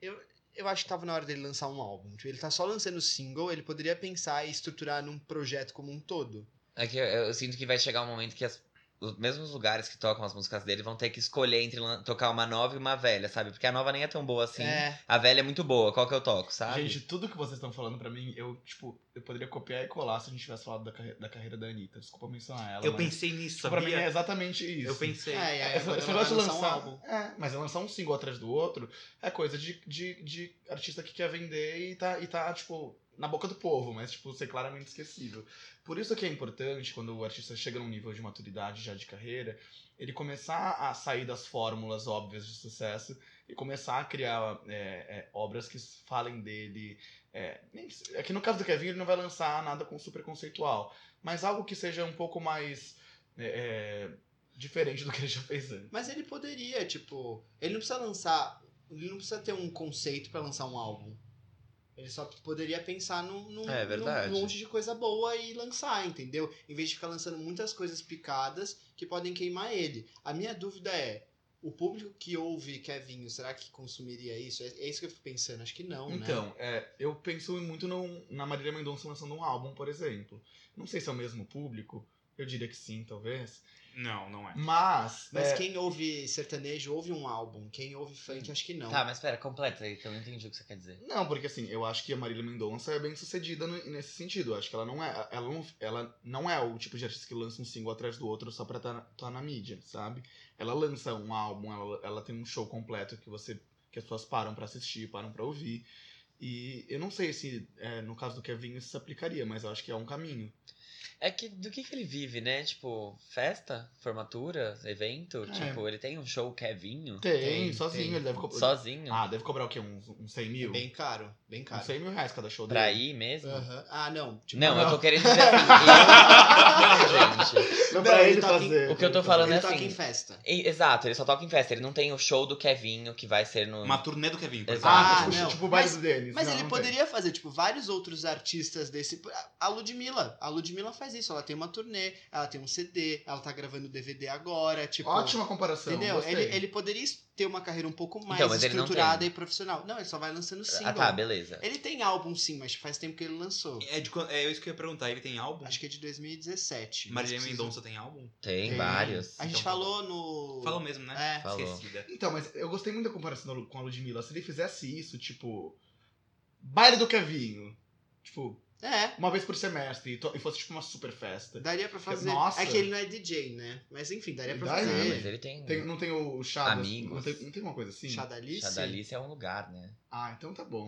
Eu, eu acho que tava na hora dele lançar um álbum. Tipo, ele tá só lançando single, ele poderia pensar e estruturar num projeto como um todo. É que eu, eu sinto que vai chegar um momento que as- os mesmos lugares que tocam as músicas dele vão ter que escolher entre tocar uma nova e uma velha, sabe? Porque a nova nem é tão boa assim. É. A velha é muito boa, qual que eu toco, sabe? Gente, tudo que vocês estão falando pra mim, eu, tipo, eu poderia copiar e colar se a gente tivesse falado da, carre- da carreira da Anitta. Desculpa mencionar ela. Eu mas, pensei nisso, tipo, pra mim é sabia? exatamente isso. Eu pensei. É, é, É, esse negócio de lançar um lançar. álbum. é, mas é lançar um single atrás do outro é coisa de, de, de artista que quer vender e tá, e tá, tipo, na boca do povo, mas, tipo, ser claramente esquecível. Por isso que é importante, quando o artista chega num nível de maturidade já de carreira, ele começar a sair das fórmulas óbvias de sucesso e começar a criar é, é, obras que falem dele. É, é que no caso do Kevin ele não vai lançar nada com super conceitual, mas algo que seja um pouco mais é, é, diferente do que ele já fez antes. Mas ele poderia, tipo. Ele não precisa lançar. Ele não precisa ter um conceito pra lançar um álbum. Ele só poderia pensar num, num, É verdade. num monte de coisa boa e lançar, entendeu? Em vez de ficar lançando muitas coisas picadas que podem queimar ele. A minha dúvida é: o público que ouve Kevinho, será que consumiria isso? É, é isso que eu fico pensando. Acho que não, né? Então, é, eu penso muito no- na Marília Mendonça lançando um álbum, por exemplo. Não sei se é o mesmo público, eu diria que sim, talvez. Não, não é. Mas. Mas é, quem ouve sertanejo ouve um álbum. Quem ouve funk, acho que não. Tá, mas pera, completa aí, que eu não entendi o que você quer dizer. Não, porque assim, eu acho que a Marília Mendonça é bem sucedida no- nesse sentido. Eu acho que ela não é. Ela não, ela não é o tipo de artista que lança um single atrás do outro só pra estar na, tá na mídia, sabe? Ela lança um álbum, ela, ela tem um show completo que você. que as pessoas param pra assistir, param pra ouvir. E eu não sei se é, no caso do Kevin isso se aplicaria, mas eu acho que é um caminho. É que do que, que ele vive, né? Tipo, festa, formatura, evento. É. Tipo, ele tem um show Kevinho Tem, Tem, sozinho, tem. ele deve cobrar. sozinho. Ah, deve cobrar o quê? Uns, uns 100 É mil? bem caro, bem Uns caro. 100 mil reais cada show pra dele. ir mesmo. Aham. Ah, não. Tipo, Não, eu não. tô querendo dizer assim. eu- não, gente. Não, Não, pra ele ele toca em- fazer. O que eu tô pra falando ele é toca assim. em festa. E- Exato, ele só toca em festa. Ele não tem o show do Kevinho que vai ser no. Uma turnê do Kevin, por Exato. exemplo. Ah, tipo, não. tipo o baile Mas- Denis. Mas Não, ele não tem. poderia fazer, tipo, vários outros artistas desse. A Ludmilla. A Ludmilla faz isso. Ela tem uma turnê, ela tem um CD, ela tá gravando DVD agora. Tipo, Ótima comparação. Entendeu? gostei. Ele, ele poderia ter uma carreira um pouco mais Então, estruturada e profissional. Não, ele só vai lançando single. Ah, tá, beleza. Ele tem álbum sim, mas faz tempo que ele lançou. É, de, é isso que eu ia perguntar. Ele tem álbum? Acho que é de 2017. mas Marília preciso- Mendonça tem álbum? Tem, Tem. vários. A gente Então, falou no. Falou mesmo, né? É. Falou. Esquecida. Então, mas eu gostei muito da comparação com a Ludmilla. Se ele fizesse isso, tipo. Baile do Kevinho. Tipo, É. uma vez por semestre. E, to- e fosse tipo uma super festa. Daria pra fazer. Nossa. É que ele não é DJ, né? Mas enfim, daria pra Daria. Ah, fazer. mas ele tem. Tem- não tem o Chadas? Amigos. Não tem, não tem uma coisa assim? Chadalice? Chadalice é um lugar, né? Ah, então tá bom.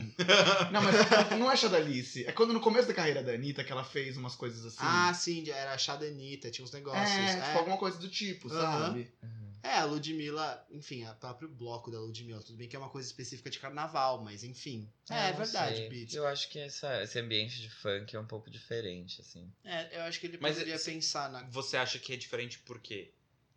não, mas não é Chadalice. É quando no começo da carreira da Anitta que ela fez umas coisas assim. Ah, sim, era a Chadanita, tinha uns negócios. é, É, tipo alguma coisa do tipo, Aham. sabe? É, a Ludmilla, enfim, a próprio bloco da Ludmilla. Tudo bem que é uma coisa específica de carnaval, mas enfim. É, é verdade. Beats. Eu acho que essa- esse ambiente de funk é um pouco diferente, assim. É, eu acho que ele Mas poderia se- pensar na. Você acha que é diferente por quê?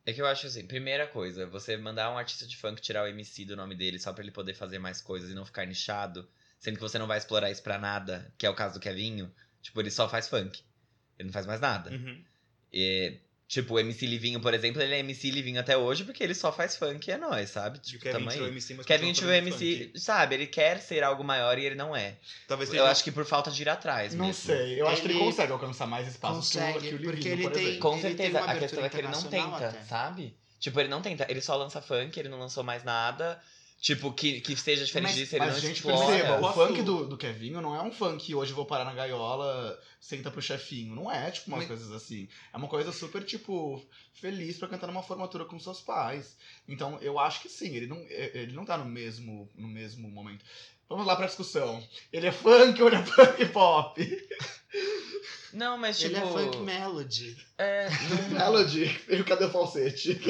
É que eu acho assim, primeira coisa, você mandar um artista de funk tirar o MC do nome dele só pra ele poder fazer mais coisas e não ficar nichado, sendo que você não vai explorar isso pra nada, que é o caso do Kevinho, tipo, ele só faz funk. Ele não faz mais nada. Uhum. E, tipo, o MC Livinho, por exemplo, ele é MC Livinho até hoje porque ele só faz funk e é nóis, sabe? O Tipo, Kevin tamo aí. tirou o MC, mas Kevin fazendo MC, funk. sabe? Ele quer ser algo maior e ele não é. Talvez Eu acho que por falta de ir atrás Não mesmo. sei. Eu acho que ele Ele consegue alcançar mais espaço consegue, que o, que o porque Livinho, ele por tem- exemplo. Com Ele tem certeza, uma a questão abertura é que ele não internacional tenta, até. sabe? Tipo, ele não tenta, ele só lança funk, ele não lançou mais nada. Tipo, que, que seja diferente Mas- disso, ele Mas, não gente, explora. perceba, o Posso- funk do, do Kevinho não é um funk hoje eu vou parar na gaiola, senta pro chefinho. Não é, tipo, umas Mas- coisas assim. É uma coisa super, tipo, feliz pra cantar numa formatura com seus pais. Então, eu acho que sim, ele não, é- ele não tá no mesmo, no mesmo momento. Vamos lá pra discussão. Ele é funk ou ele é funk pop? Não, mas tipo. Ele é funk melody. É, não- Melody, e cadê o falsete?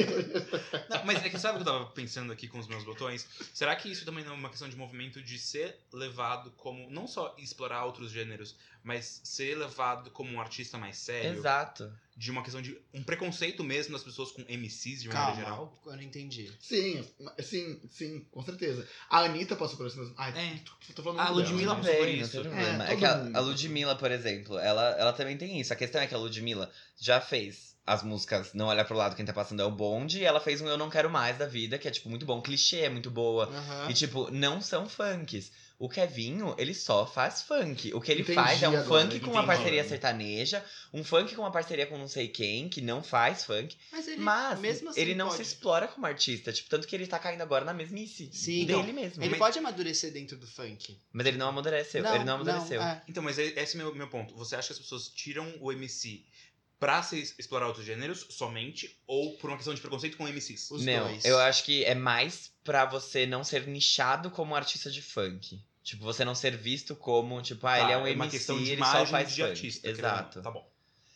Não, mas é que sabe o que eu tava pensando aqui com os meus botões? Será que isso também não é uma questão de movimento de ser levado como. Não só explorar outros gêneros, mas ser levado como um artista mais sério? Exato. De uma questão de. Um preconceito mesmo das pessoas com MCs de maneira Calma, geral? eu não entendi. sim, sim, sim, com certeza. A Anitta passou por isso mesmo. Ai, É. tô, tô falando A Ludmilla dela, por isso. É. É, todo que a, a Ludmilla, por exemplo, ela, ela também tem isso. A questão é que a Ludmilla já fez as músicas Não Olhar Pro Lado, Quem Tá Passando é o Bonde, e ela fez um Eu Não Quero Mais da Vida, que é, tipo, muito bom. Clichê é muito boa. Aham. E, tipo, não são funks. O Kevinho, ele só faz funk. O que ele Entendi faz é um agora, funk com uma parceria sertaneja, um funk com uma parceria com não sei quem, que não faz funk. Mas ele, Mas mesmo assim, ele não pode. se explora como artista. Tipo, tanto que ele tá caindo agora na mesmice Sim, dele então, mesmo. Ele Mas, pode amadurecer dentro do funk. mas ele não amadureceu. ele não amadureceu. é. Então, mas é- esse é o meu, meu ponto. Você acha que as pessoas tiram o MC pra se explorar outros gêneros somente? Ou por uma questão de preconceito com MCs? Os não, dois. eu acho que é mais pra você não ser nichado como artista de funk. Tipo, você não ser visto como, tipo, ah, Tá, ele é um uma MC, questão de ele só faz de funk. artista. Exato. Tá bom.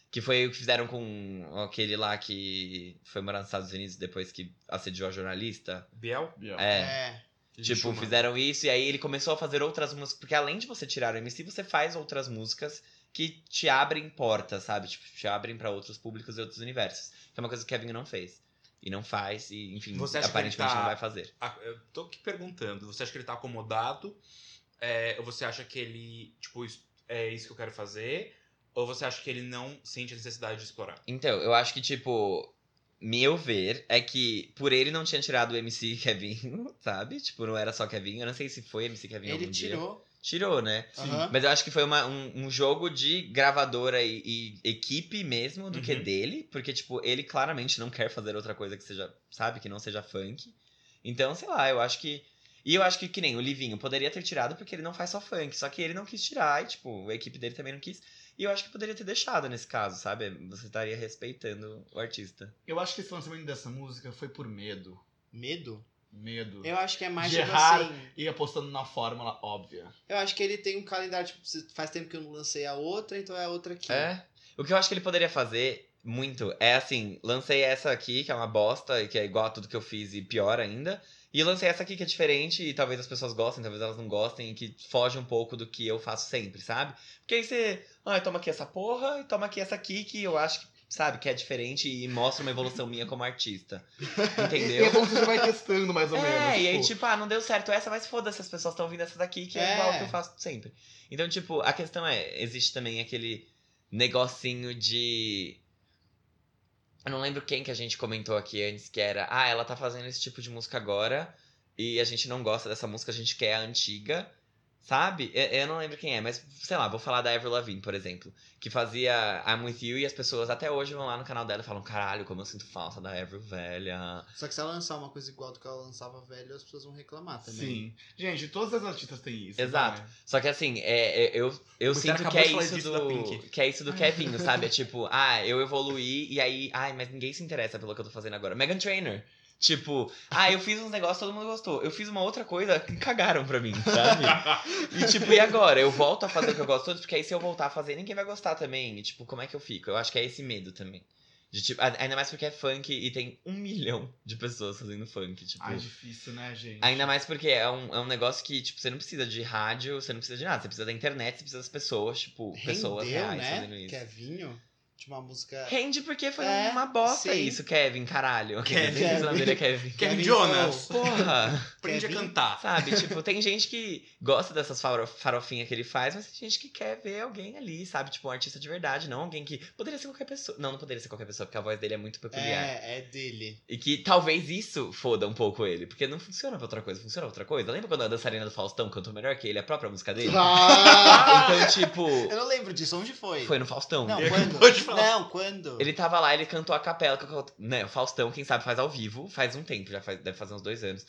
Que foi o que fizeram com aquele lá que foi morar nos Estados Unidos depois que assediou a jornalista. Biel? Yeah. É. É. Tipo, Schumann. fizeram isso e aí ele começou a fazer outras músicas. Porque além de você tirar o MC, você faz outras músicas que te abrem portas, sabe? Tipo, te abrem pra outros públicos e outros universos. Que é uma coisa que o Kevin não fez. E não faz, e enfim, aparentemente tá- não vai fazer. Ah, eu tô aqui perguntando. Você acha que ele tá acomodado? É, ou você acha que ele, tipo, é isso que eu quero fazer? Ou você acha que ele não sente a necessidade de explorar? Então, eu acho que, tipo, meu ver é que por ele não tinha tirado o MC Kevin, sabe? Tipo, não era só Kevin. Eu não sei se foi MC Kevin Ele algum dia. Tirou. Né? Aham. Mas eu acho que foi uma- um, um jogo de gravadora e, e equipe mesmo do que Uhum. dele. Porque, tipo, ele claramente não quer fazer outra coisa que seja, sabe? Que não seja funk. Então, sei lá, eu acho que. E eu acho que, que nem o Livinho poderia ter tirado porque ele não faz só funk. Só que ele não quis tirar e, tipo, a equipe dele também não quis. E eu acho que poderia ter deixado nesse caso, sabe? Você estaria respeitando o artista. Eu acho que esse lançamento dessa música foi por medo. Medo? Medo. Eu acho que é mais De tipo errar. assim. E apostando na fórmula óbvia. Eu acho que ele tem um calendário, tipo, faz tempo que eu não lancei a outra, então é a outra aqui. É. O que eu acho que ele poderia fazer muito é assim: lancei essa aqui, que é uma bosta, e que é igual a tudo que eu fiz e pior ainda. E lancei essa aqui que é diferente, e talvez as pessoas gostem, talvez elas não gostem, e que foge um pouco do que eu faço sempre, sabe? Porque aí você, ah, toma aqui essa porra, e toma aqui essa aqui, que eu acho que, sabe, que é diferente e mostra uma evolução minha como artista. E Entendeu? é bom que você vai testando mais ou É, menos. e aí, tipo, ah, não deu certo essa, mas foda-se, as pessoas estão vindo essa daqui, que é, É. igual que eu faço sempre. Então, tipo, a questão é, existe também aquele negocinho de. Eu não lembro quem que a gente comentou aqui antes, que era, ah, ela tá fazendo esse tipo de música agora, e a gente não gosta dessa música, a gente quer a antiga. Sabe? Eu, eu não lembro quem é, mas sei lá, vou falar da Avril Lavigne, por exemplo. Que fazia I'm With You e as pessoas até hoje vão lá no canal dela e falam: caralho, como eu sinto falta da Avril velha. Só que se ela lançar uma coisa igual do que ela lançava velho, as pessoas vão reclamar também. Sim. Gente, todas as artistas têm isso. Exato. né? Só que assim, é, é- eu, eu Você sinto acabou que é isso do. Que é isso do Kevinho, sabe? É tipo, ah, eu evoluí e aí. Ai, mas ninguém se interessa pelo que eu tô fazendo agora. Megan Trainer. Tipo, ah, eu fiz uns negócios, todo mundo gostou. Eu fiz uma outra coisa cagaram pra mim, sabe? E tipo, e agora? Eu volto a fazer o que eu gosto tanto, porque aí se eu voltar a fazer, ninguém vai gostar também. E tipo, como é que eu fico? Eu acho que é esse medo também. De, tipo, ainda mais porque é funk e tem um milhão de pessoas fazendo funk. Tipo, Ai, difícil, né, gente? Ainda mais porque é um, é um negócio que, tipo, você não precisa de rádio, você não precisa de nada. Você precisa da internet, você precisa das pessoas, tipo, pessoas Rendeu, reais fazendo né? isso. Kevinho. De uma música. Rende porque foi É, uma bosta sim. isso, Kevin, caralho. Kevin. Kevin. O nome dele é Kevin. Kevin Kevin Jonas. Porra! Aprende a Kevin? cantar. Sabe, tipo, tem gente que gosta dessas faro- farofinhas que ele faz, mas tem gente que quer ver alguém ali, sabe? Tipo, um artista de verdade, não alguém que. Poderia ser qualquer pessoa. Não, não poderia ser qualquer pessoa, porque a voz dele é muito peculiar. É, é dele. E que talvez isso foda um pouco ele, porque não funciona pra outra coisa, funciona pra outra coisa. Lembra quando a dançarina do Faustão cantou melhor que ele, a própria música dele? Ah! Então, tipo, Eu não lembro disso. Onde foi? foi no Faustão. Não, quando? acabou de Não, quando? Ele tava lá, ele cantou a capela, né, o Faustão, quem sabe, faz ao vivo, faz um tempo, já faz, deve fazer uns dois anos.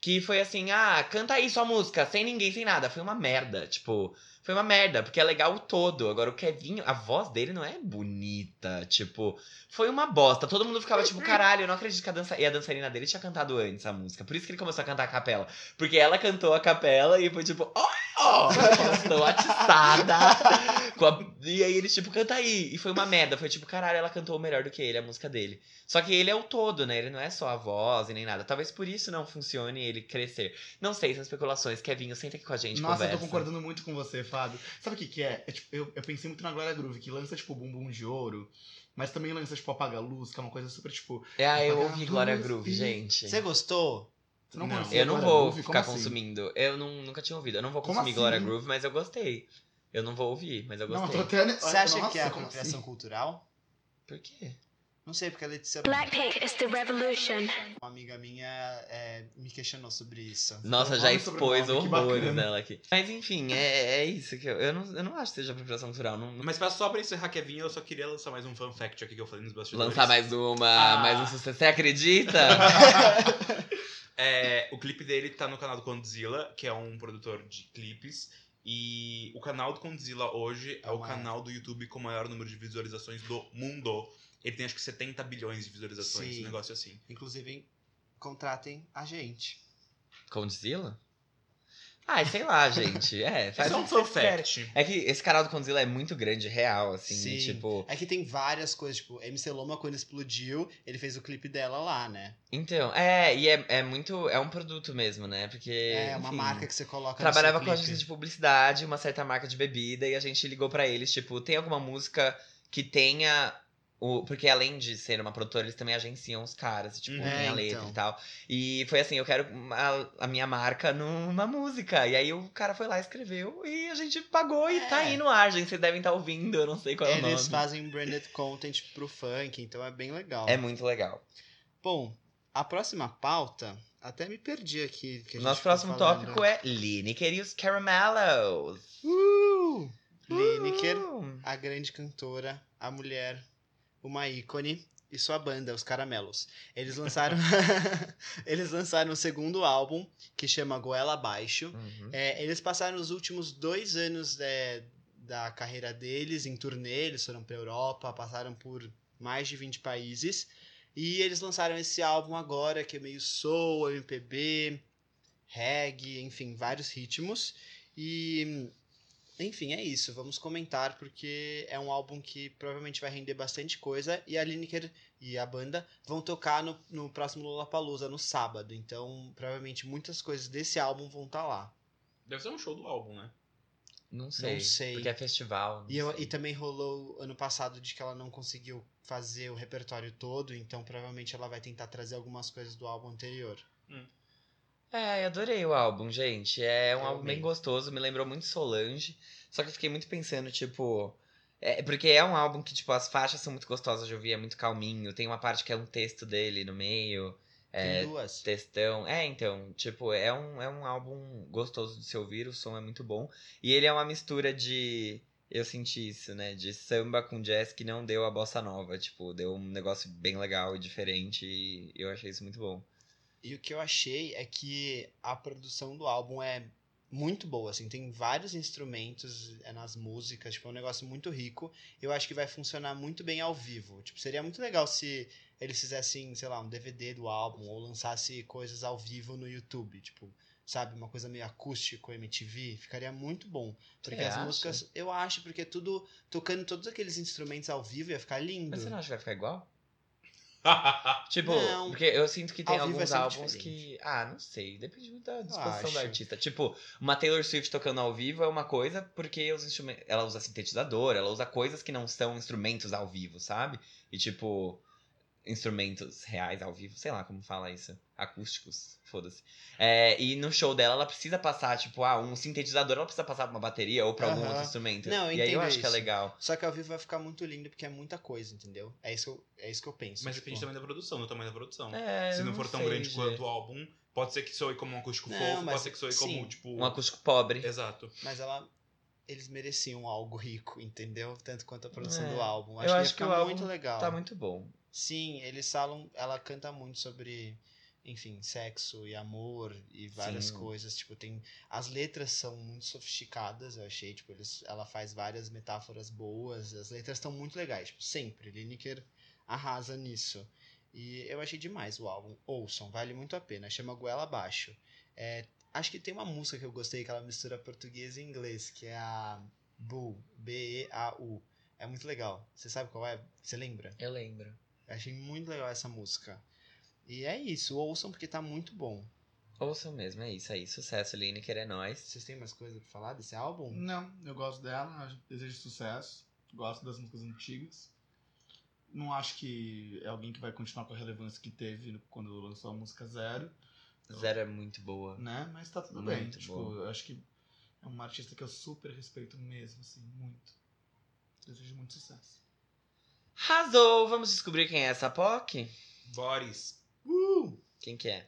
Que foi assim, ah, canta aí sua música, sem ninguém, sem nada. Foi uma merda, tipo, foi uma merda, porque é legal o todo. Agora o Kevinho, a voz dele não é bonita, tipo, foi uma bosta. Todo mundo ficava tipo, caralho, eu não acredito que a dança... E a dançarina dele tinha cantado antes a música. Por isso que ele começou a cantar a capela. Porque ela cantou a capela e foi tipo, oh, estou atiçada. Com a- E aí ele, tipo, canta aí. E foi uma merda. Foi tipo, caralho, ela cantou melhor do que ele, a música dele. Só que ele é o todo, né? Ele não é só a voz e nem nada. Talvez por isso não funcione ele crescer. Não sei, são especulações. Kevinho, senta aqui com a gente, Nossa, conversa. eu tô concordando muito com você, Fábio. Sabe o que que é? É, tipo, eu, eu pensei muito na Glória Groove, que lança, tipo, Bumbum de Ouro, mas também lança, tipo, Apaga a Luz, que é uma coisa super, tipo... Ah, eu ouvi a Glória Groove, e- gente. Você gostou? Você não, Não. Eu não Glória vou Groove? Como ficar assim? consumindo. Eu não, nunca tinha ouvido. Eu não vou Como consumir assim? Glória Groove, mas eu gostei. Eu não vou ouvir, mas eu Não, eu gostei. tô até... Você acha Nossa, que é como apropriação assim? cultural? Por quê? Não sei, porque a Letícia, Blackpink is the revolution. uma amiga minha, é, me questionou sobre isso. Nossa, Então, já expôs horrores bacana. dela aqui. Mas enfim, é, é isso que eu. Eu não, eu não acho que seja apropriação cultural. Não, não- Mas pra, só pra encerrar Kevin, eu só queria lançar mais um fun fact aqui que eu falei nos bastidores. lançar mais uma, Ah. mais um sucesso. Você acredita? É, o clipe dele tá no canal do Condzilla, que é um produtor de clipes. E o canal do Condzilla hoje é o canal do YouTube com o maior número de visualizações do mundo. Ele tem acho que 70 bilhões de visualizações, Sim. um negócio assim. Inclusive, contratem a gente. Condzilla? Ai, sei lá, gente. É, faz é o um fun fact. É que esse canal do Condzilla é muito grande, real, assim, Sim. tipo. É que tem várias coisas, tipo, MC Loma, quando explodiu, ele fez o clipe dela lá, né? Então, é, e é, é muito. É um produto mesmo, né? Porque. É, uma enfim, marca que você coloca Trabalhava no com seu agência de publicidade, uma certa marca de bebida, e a gente ligou pra eles, tipo, tem alguma música que tenha. O, porque além de ser uma produtora, eles também agenciam os caras, tipo, Uhum. tem a É, letra então. e tal. E foi assim, eu quero a, a minha marca numa música. E aí o cara foi lá, escreveu, e a gente pagou e tá É. aí no ar, gente. Vocês devem estar ouvindo, eu não sei qual é o Eles nome. fazem branded content pro funk, então é bem legal. É muito legal. Bom, a próxima pauta, até me perdi aqui. Nosso próximo falando. tópico é Lineker e os Caramellos. Uh! Lineker, Uh! a grande cantora, a mulher, uma ícone e sua banda, os Caramelos. Eles lançaram eles lançaram o segundo álbum, que chama Goela Abaixo. Uhum. É, eles passaram os últimos dois anos é, da carreira deles em turnê, eles foram pra Europa, passaram por mais de 20 países. E eles lançaram esse álbum agora, que é meio soul, MPB, reggae, enfim, vários ritmos. E, enfim, é isso. Vamos comentar, porque é um álbum que provavelmente vai render bastante coisa. E a Lineker e a banda vão tocar no, no próximo Lollapalooza, no sábado. Então, provavelmente muitas coisas desse álbum vão estar lá. Deve ser um show do álbum, né? Não sei. sei. Porque é festival. não E, eu- sei. e também rolou ano passado de que ela não conseguiu fazer o repertório todo, então provavelmente ela vai tentar trazer algumas coisas do álbum anterior. É, eu adorei o álbum, gente. É um Eu álbum bem gostoso, me lembrou muito Solange. Só que eu fiquei muito pensando, tipo. É, porque é um álbum que, tipo, as faixas são muito gostosas de ouvir, é muito calminho. Tem uma parte que é um texto dele no meio. É, Tem duas. textão. É, então, tipo, é um, é um álbum gostoso de se ouvir, o som é muito bom. E ele é uma mistura de. Eu senti isso, né? De samba com jazz que não deu a bossa nova. Tipo, deu um negócio bem legal e diferente. E eu achei isso muito bom. E o que eu achei é que a produção do álbum é muito boa, assim, tem vários instrumentos é, nas músicas, tipo, é um negócio muito rico. Eu acho que vai funcionar muito bem ao vivo. Tipo, seria muito legal se eles fizessem, sei lá, um DVD do álbum ou lançasse coisas ao vivo no YouTube, tipo, sabe, uma coisa meio acústico, MTV, ficaria muito bom. Porque Você as acha? músicas, eu acho, porque tudo tocando todos aqueles instrumentos ao vivo ia ficar lindo. Mas você não acha que vai ficar igual? Tipo, Não. porque eu sinto que tem Ao é alguns álbuns diferente. que. Ah, não sei. Depende muito da disposição do artista. Tipo, uma Taylor Swift tocando ao vivo é uma coisa porque os instrumentos. Ela usa sintetizador, ela usa coisas que não são instrumentos ao vivo, sabe? E tipo. Instrumentos reais ao vivo, sei lá como fala isso. Acústicos, foda-se. É, e no show dela, ela precisa passar, tipo, ah, um sintetizador, ela precisa passar pra uma bateria ou pra algum outro instrumento. Não, eu e aí eu entendo acho que é isso. legal. Só que ao vivo vai ficar muito lindo porque é muita coisa, entendeu? É isso que eu, é isso que eu penso. Mas tipo, depende também da produção, do tamanho da produção. É, Se eu não for tão sei grande quanto o álbum, pode ser que soe como um acústico Não, fofo, mas pode ser que soe como, sim. tipo. Um acústico pobre. Exato. Mas ela. Eles mereciam algo rico, entendeu? Tanto quanto a produção É. do álbum. Eu Acho acho que que ia o álbum muito legal. Tá muito bom. Sim, eles falam. Ela canta muito sobre. enfim, sexo e amor e várias Sim. coisas. Tipo, tem. As letras são muito sofisticadas, eu achei. Tipo, eles, ela faz várias metáforas boas. As letras estão muito legais. Tipo, sempre. Lineker arrasa nisso. E eu achei demais o álbum. Ouçam, vale muito a pena. Chama Goela Abaixo. É, acho que tem uma música que eu gostei que ela mistura português e inglês, que é a Bu, B-E-A-U. É muito legal. Você sabe qual é? Você lembra? Eu lembro. Achei muito legal essa música. E é isso, ouçam porque tá muito bom. Ouçam mesmo, é isso aí. Sucesso, Lineker, é nóis. Vocês têm mais coisa pra falar desse álbum? Não, eu gosto dela, desejo sucesso. Gosto das músicas antigas. Não acho que é alguém que vai continuar com a relevância que teve quando lançou a música Zero, Zero é muito boa. né? Mas tá tudo bem. Muito Tipo, bom. eu acho que é uma artista que eu super respeito mesmo, assim, muito. Desejo muito sucesso. Arrasou! Vamos descobrir quem é essa POC? Boris. Uh! Quem que é?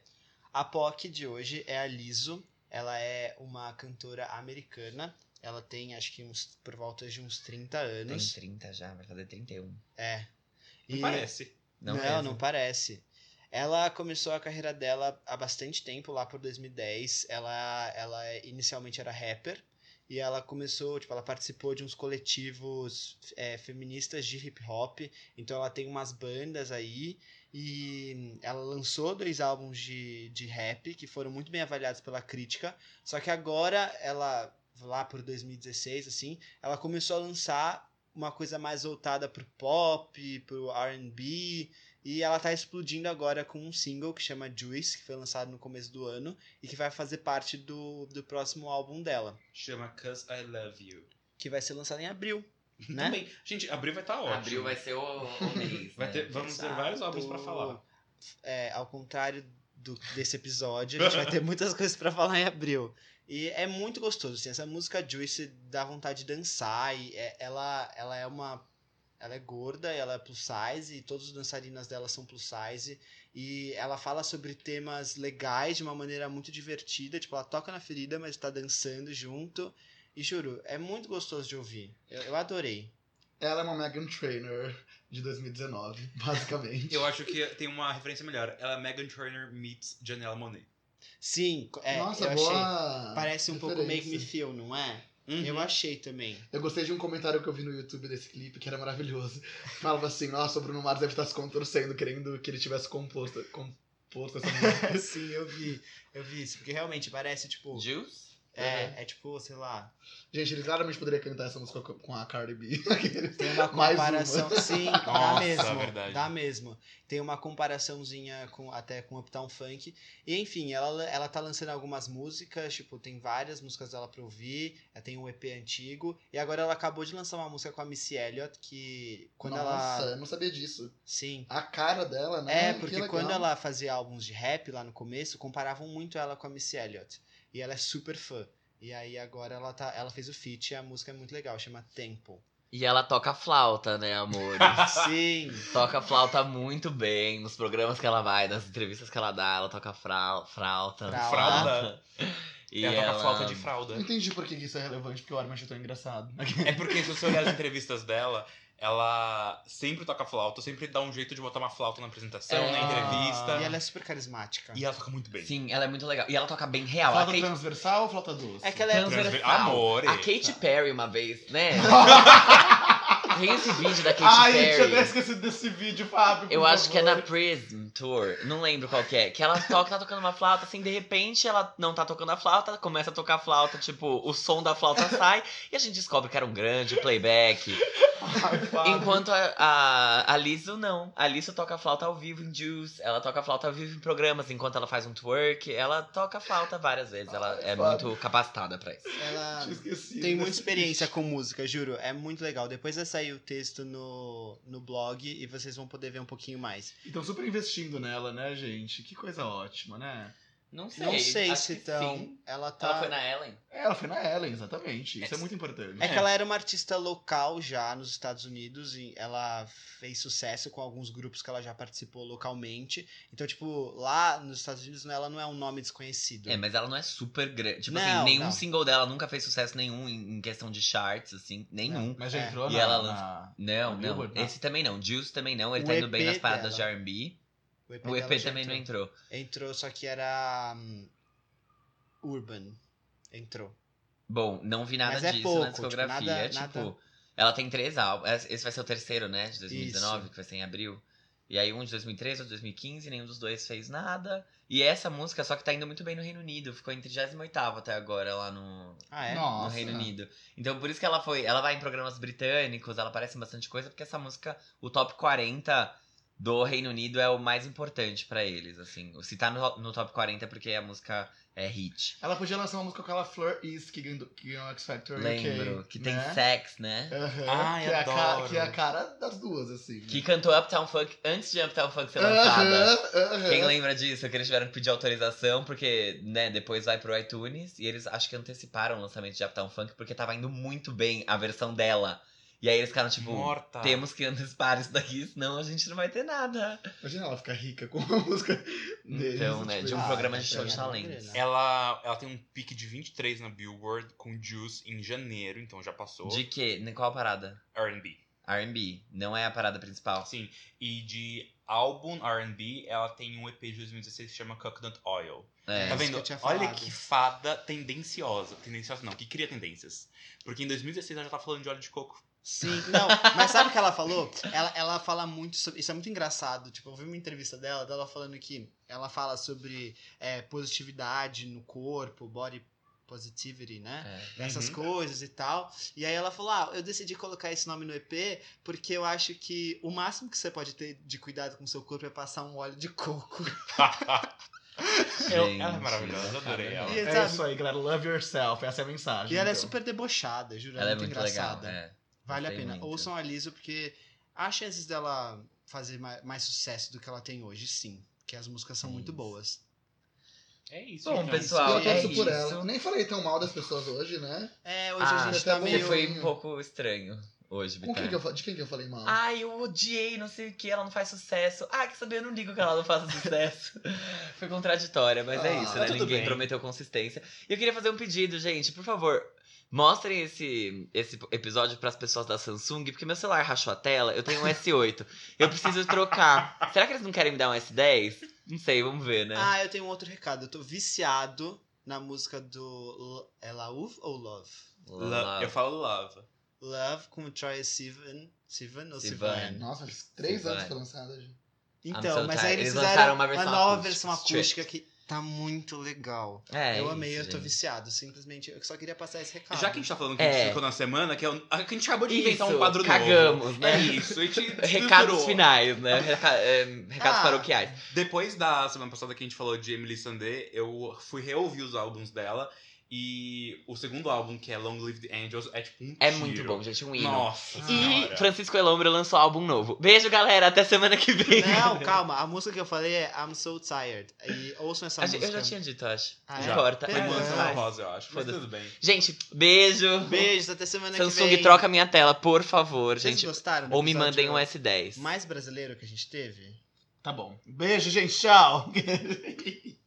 A POC de hoje é a Liso. Ela é uma cantora americana. Ela tem, acho que uns, por volta de uns 30 Tem anos. 30 já, vai fazer 31. É. Não E- parece. Não, mesmo. não, parece. Ela começou a carreira dela há bastante tempo, lá por 2010. Ela, ela inicialmente era rapper. E ela começou, tipo, ela participou de uns coletivos é, feministas de hip hop. Então ela tem umas bandas aí. E ela lançou dois álbuns de, de rap que foram muito bem avaliados pela crítica. Só que agora ela, lá por 2016, assim, ela começou a lançar uma coisa mais voltada pro pop, pro R&B, e ela tá explodindo agora com um single que chama Juice, que foi lançado no começo do ano e que vai fazer parte do, do próximo álbum dela, Chama Cause I Love You. que vai ser lançado em abril, né? Também. Gente, abril vai estar tá ótimo. Abril vai ser o, o mês. Vai né? ter, vamos ter vários álbuns pra falar. É, ao contrário do, desse episódio, a gente vai ter muitas coisas pra falar em abril. E é muito gostoso, assim, essa música Juice dá vontade de dançar e é- ela, ela é uma... Ela é gorda, ela é plus size e todos os dançarinas dela são plus size. E ela fala sobre temas legais de uma maneira muito divertida. Tipo, ela toca na ferida, mas tá dançando junto. E juro, é muito gostoso de ouvir. Eu, eu adorei. Ela é uma Megan Trainor de 2019, basicamente. Eu acho que tem uma referência melhor. Ela é Megan Trainor meets Janelle Monet. Sim, é, Nossa, eu achei. boa. Parece um pouco Make referência. Me Feel, não é? Uhum. Eu achei também. Eu gostei de um comentário que eu vi no YouTube desse clipe, que era maravilhoso. Falava assim, nossa, o Bruno Mars deve estar se contorcendo, querendo que ele tivesse composto, composto essa música. Sim, eu vi. Eu vi isso. Porque realmente parece, tipo. Juice? É, é tipo, sei lá. Gente, ele claramente poderia cantar essa música com a Cardi B. Tem uma Mais comparação. uma. Sim, dá Nossa, mesmo. verdade. Dá mesmo. Tem uma comparaçãozinha com, até com Uptown Funk. E enfim, ela, ela tá lançando algumas músicas, tipo, tem várias músicas dela pra ouvir. Ela tem um EP antigo. E agora ela acabou de lançar uma música com a Missy Elliott, que quando nossa, ela. eu não sabia disso. Sim. A cara dela, né? É, Que porque quando ela fazia álbuns de rap lá no começo, comparavam muito ela com a Missy Elliott. E ela é super fã. E aí agora ela, tá, ela fez o feat e a música é muito legal, chama Tempo. E ela toca flauta, né, amor? Sim! toca flauta muito bem nos programas que ela vai, nas entrevistas que ela dá, ela toca frau, flauta. Frauda. Fralda. E ela toca ela... flauta de fralda. Não entendi por que isso é relevante, porque o Armin achou tão engraçado. É porque se você olhar as entrevistas dela, ela sempre toca flauta, sempre dá um jeito de botar uma flauta na apresentação, É. na entrevista. E ela é super carismática. E ela toca muito bem. Sim, ela é muito legal. E ela toca bem real. A Flauta Kate... transversal ou flauta doce? É que ela é. Transver- transversal. Amore. A Katy Perry uma vez, né? Tem esse vídeo da Katy Ai, gente, eu Perry. até esqueci desse vídeo, Fábio. Eu acho que é na favor. Prism Tour, não lembro qual que é. Que ela toca, tá tocando uma flauta, assim, de repente ela não tá tocando a flauta, começa a tocar a flauta, tipo, o som da flauta sai e a gente descobre que era um grande playback. Ai. Enquanto a, a, a Lizzo não. A Lizzo toca a flauta ao vivo em Juice, ela toca a flauta ao vivo em programas, enquanto ela faz um twerk, ela toca a flauta várias vezes, ela Ai, é Fábio. muito capacitada pra isso. Ela Tinha esquecido tem muita experiência com música, juro. É muito legal. Depois vai o texto no, no blog e vocês vão poder ver um pouquinho mais. E estão super investindo nela, né, gente? Que coisa ótima, né? Não Não sei se estão. Ela tá. Ela foi na Ellen? É, Ela foi na Ellen, exatamente. Isso é, É- muito importante. É que ela era uma artista local já nos Estados Unidos e ela fez sucesso com alguns grupos que ela já participou localmente. Então, tipo, lá nos Estados Unidos ela não é um nome desconhecido. É, mas ela não é super grande. Tipo Não, assim, nenhum não. single dela nunca fez sucesso nenhum em, questão de charts, assim. Nenhum. Mas já É. entrou E na... ela na- Não, Na não. Billboard, não. Esse também não. Juice também não. Ele O tá indo bem EP nas paradas dela. de R&B. O EP, O EP também não entrou. Entrou, só que era hum, Urban. Entrou. Bom, não vi nada Mas é disso pouco, na tipo, discografia. nada- tipo, nada- ela tem três álbuns. Esse vai ser o terceiro, né? De 2019, Isso. que vai ser em abril. E aí um de 2013, outro de 2015, nenhum dos dois fez nada. E essa música, só que tá indo muito bem no Reino Unido. Ficou em 38 até agora lá no, Ah, é? Nossa. no Reino Unido. Então por isso que ela foi. Ela vai em programas britânicos, ela aparece em bastante coisa, porque essa música, o top 40 do Reino Unido é o mais importante pra eles, assim. Se tá no, no top 40 é porque a música é hit. Ela podia lançar uma música com aquela Fleur Is que ganhou, que ganhou X Factor Lembro, UK, que tem né? sex, né? Aham, Ai, que, é a adoro. cara, que é a cara das duas, assim. Que cantou Uptown Funk antes de Uptown Funk ser lançada. Aham, aham. Quem lembra disso? Que eles tiveram que pedir autorização, porque, né, depois vai pro iTunes e eles acho que anteciparam o lançamento de Uptown Funk porque tava indo muito bem a versão dela. E aí eles ficaram tipo, Morta. temos que antecipar isso daqui, senão a gente não vai ter nada. Imagina ela ficar rica com uma música deles. Então, né, tipo, de um ah, programa de é, show de é, talentos. é. Ela, ela tem um pique de 23 na Billboard com Juice em janeiro, então já passou. De quê? Qual parada? R&B. R&B, não é a parada principal. Sim. E de álbum R&B, ela tem um EP de 2016 que se chama Coconut Oil. É. Tá vendo? que eu tinha Olha que fada tendenciosa. Tendenciosa não, que cria tendências. Porque em 2016 ela já tá falando de óleo de coco. Sim, não, mas sabe o que ela falou? Ela, ela fala muito sobre. Isso é muito engraçado. Tipo, eu vi uma entrevista dela, dela falando que ela fala sobre é, positividade no corpo, body positivity, né? É. Essas Uhum. coisas e tal. E aí ela falou: Ah, eu decidi colocar esse nome no EP porque eu acho que o máximo que você pode ter de cuidado com o seu corpo é passar um óleo de coco. Eu- Gente, ela é maravilhosa, adorei ela. É sabe? isso aí, galera. Love yourself. Essa é a mensagem. E ela é então. super debochada, juro. Ela é muito, muito legal. engraçada. É. Vale a pena. muito. Ouçam a Liso, porque há chances dela fazer mais, mais sucesso do que ela tem hoje, sim. Que as músicas são muito Isso. boas. É isso, Bom, então. pessoal, Eu é torço por isso. ela. Nem falei tão mal das pessoas hoje, né? É, hoje Ah, a gente tá meio. foi um pouco estranho hoje, Com quem que eu, de quem que eu falei mal? Ai, eu odiei, não sei o que, ela não faz sucesso. Ah, quer saber? Eu não ligo que ela não faça sucesso. Foi contraditória, mas é Ah, isso, tá né? tudo Ninguém bem. prometeu consistência. E eu queria fazer um pedido, gente, por favor. Mostrem esse, esse episódio pras pessoas da Samsung, porque meu celular rachou a tela, eu tenho um S8. Eu preciso trocar. Será que eles não querem me dar um S10? Não sei, vamos ver, né? Ah, eu tenho um outro recado. Eu tô viciado na música do. É Lauf ou Love? Lo- Eu falo love. Love com o Troy Sivan. Sivan ou Sivan. Sivan? Nossa, três Sim, anos foi lançada já. Então, so mas aí eles, Eles fizeram lançaram uma, uma versão nova acústica, versão acústica que tá muito legal. É, eu amei, isso, eu tô gente. viciado. Simplesmente, eu só queria passar esse recado. Já que a gente tá falando que É. a gente ficou na semana, que, é um- a que a gente acabou de inventar Isso, um quadro cagamos, novo. né? É isso, a gente Recados finais, né? Reca- é, recados Ah. paroquiais. Depois da semana passada que a gente falou de Emily Sandé, eu fui reouvir os álbuns dela. E o segundo álbum, que é Long Live the Angels, é tipo um É tiro. muito bom, gente, um hino. Nossa E E senhora. Francisco Elombro lançou álbum novo. Beijo, galera. Até semana que vem. Não, calma. A música que eu falei é I'm So Tired. E ouçam essa A música. eu já tinha dito, acho. Ah, não é? importa. Mansão Vai. Rosa, eu acho. Mas Foda-se. tudo bem. Gente, beijo. Beijos, até semana que Samsung, vem. troca minha tela, por favor, Vocês gente. gostaram Ou me mandem um S10. mais brasileiro que a gente teve? Tá bom. Beijo, gente. Tchau.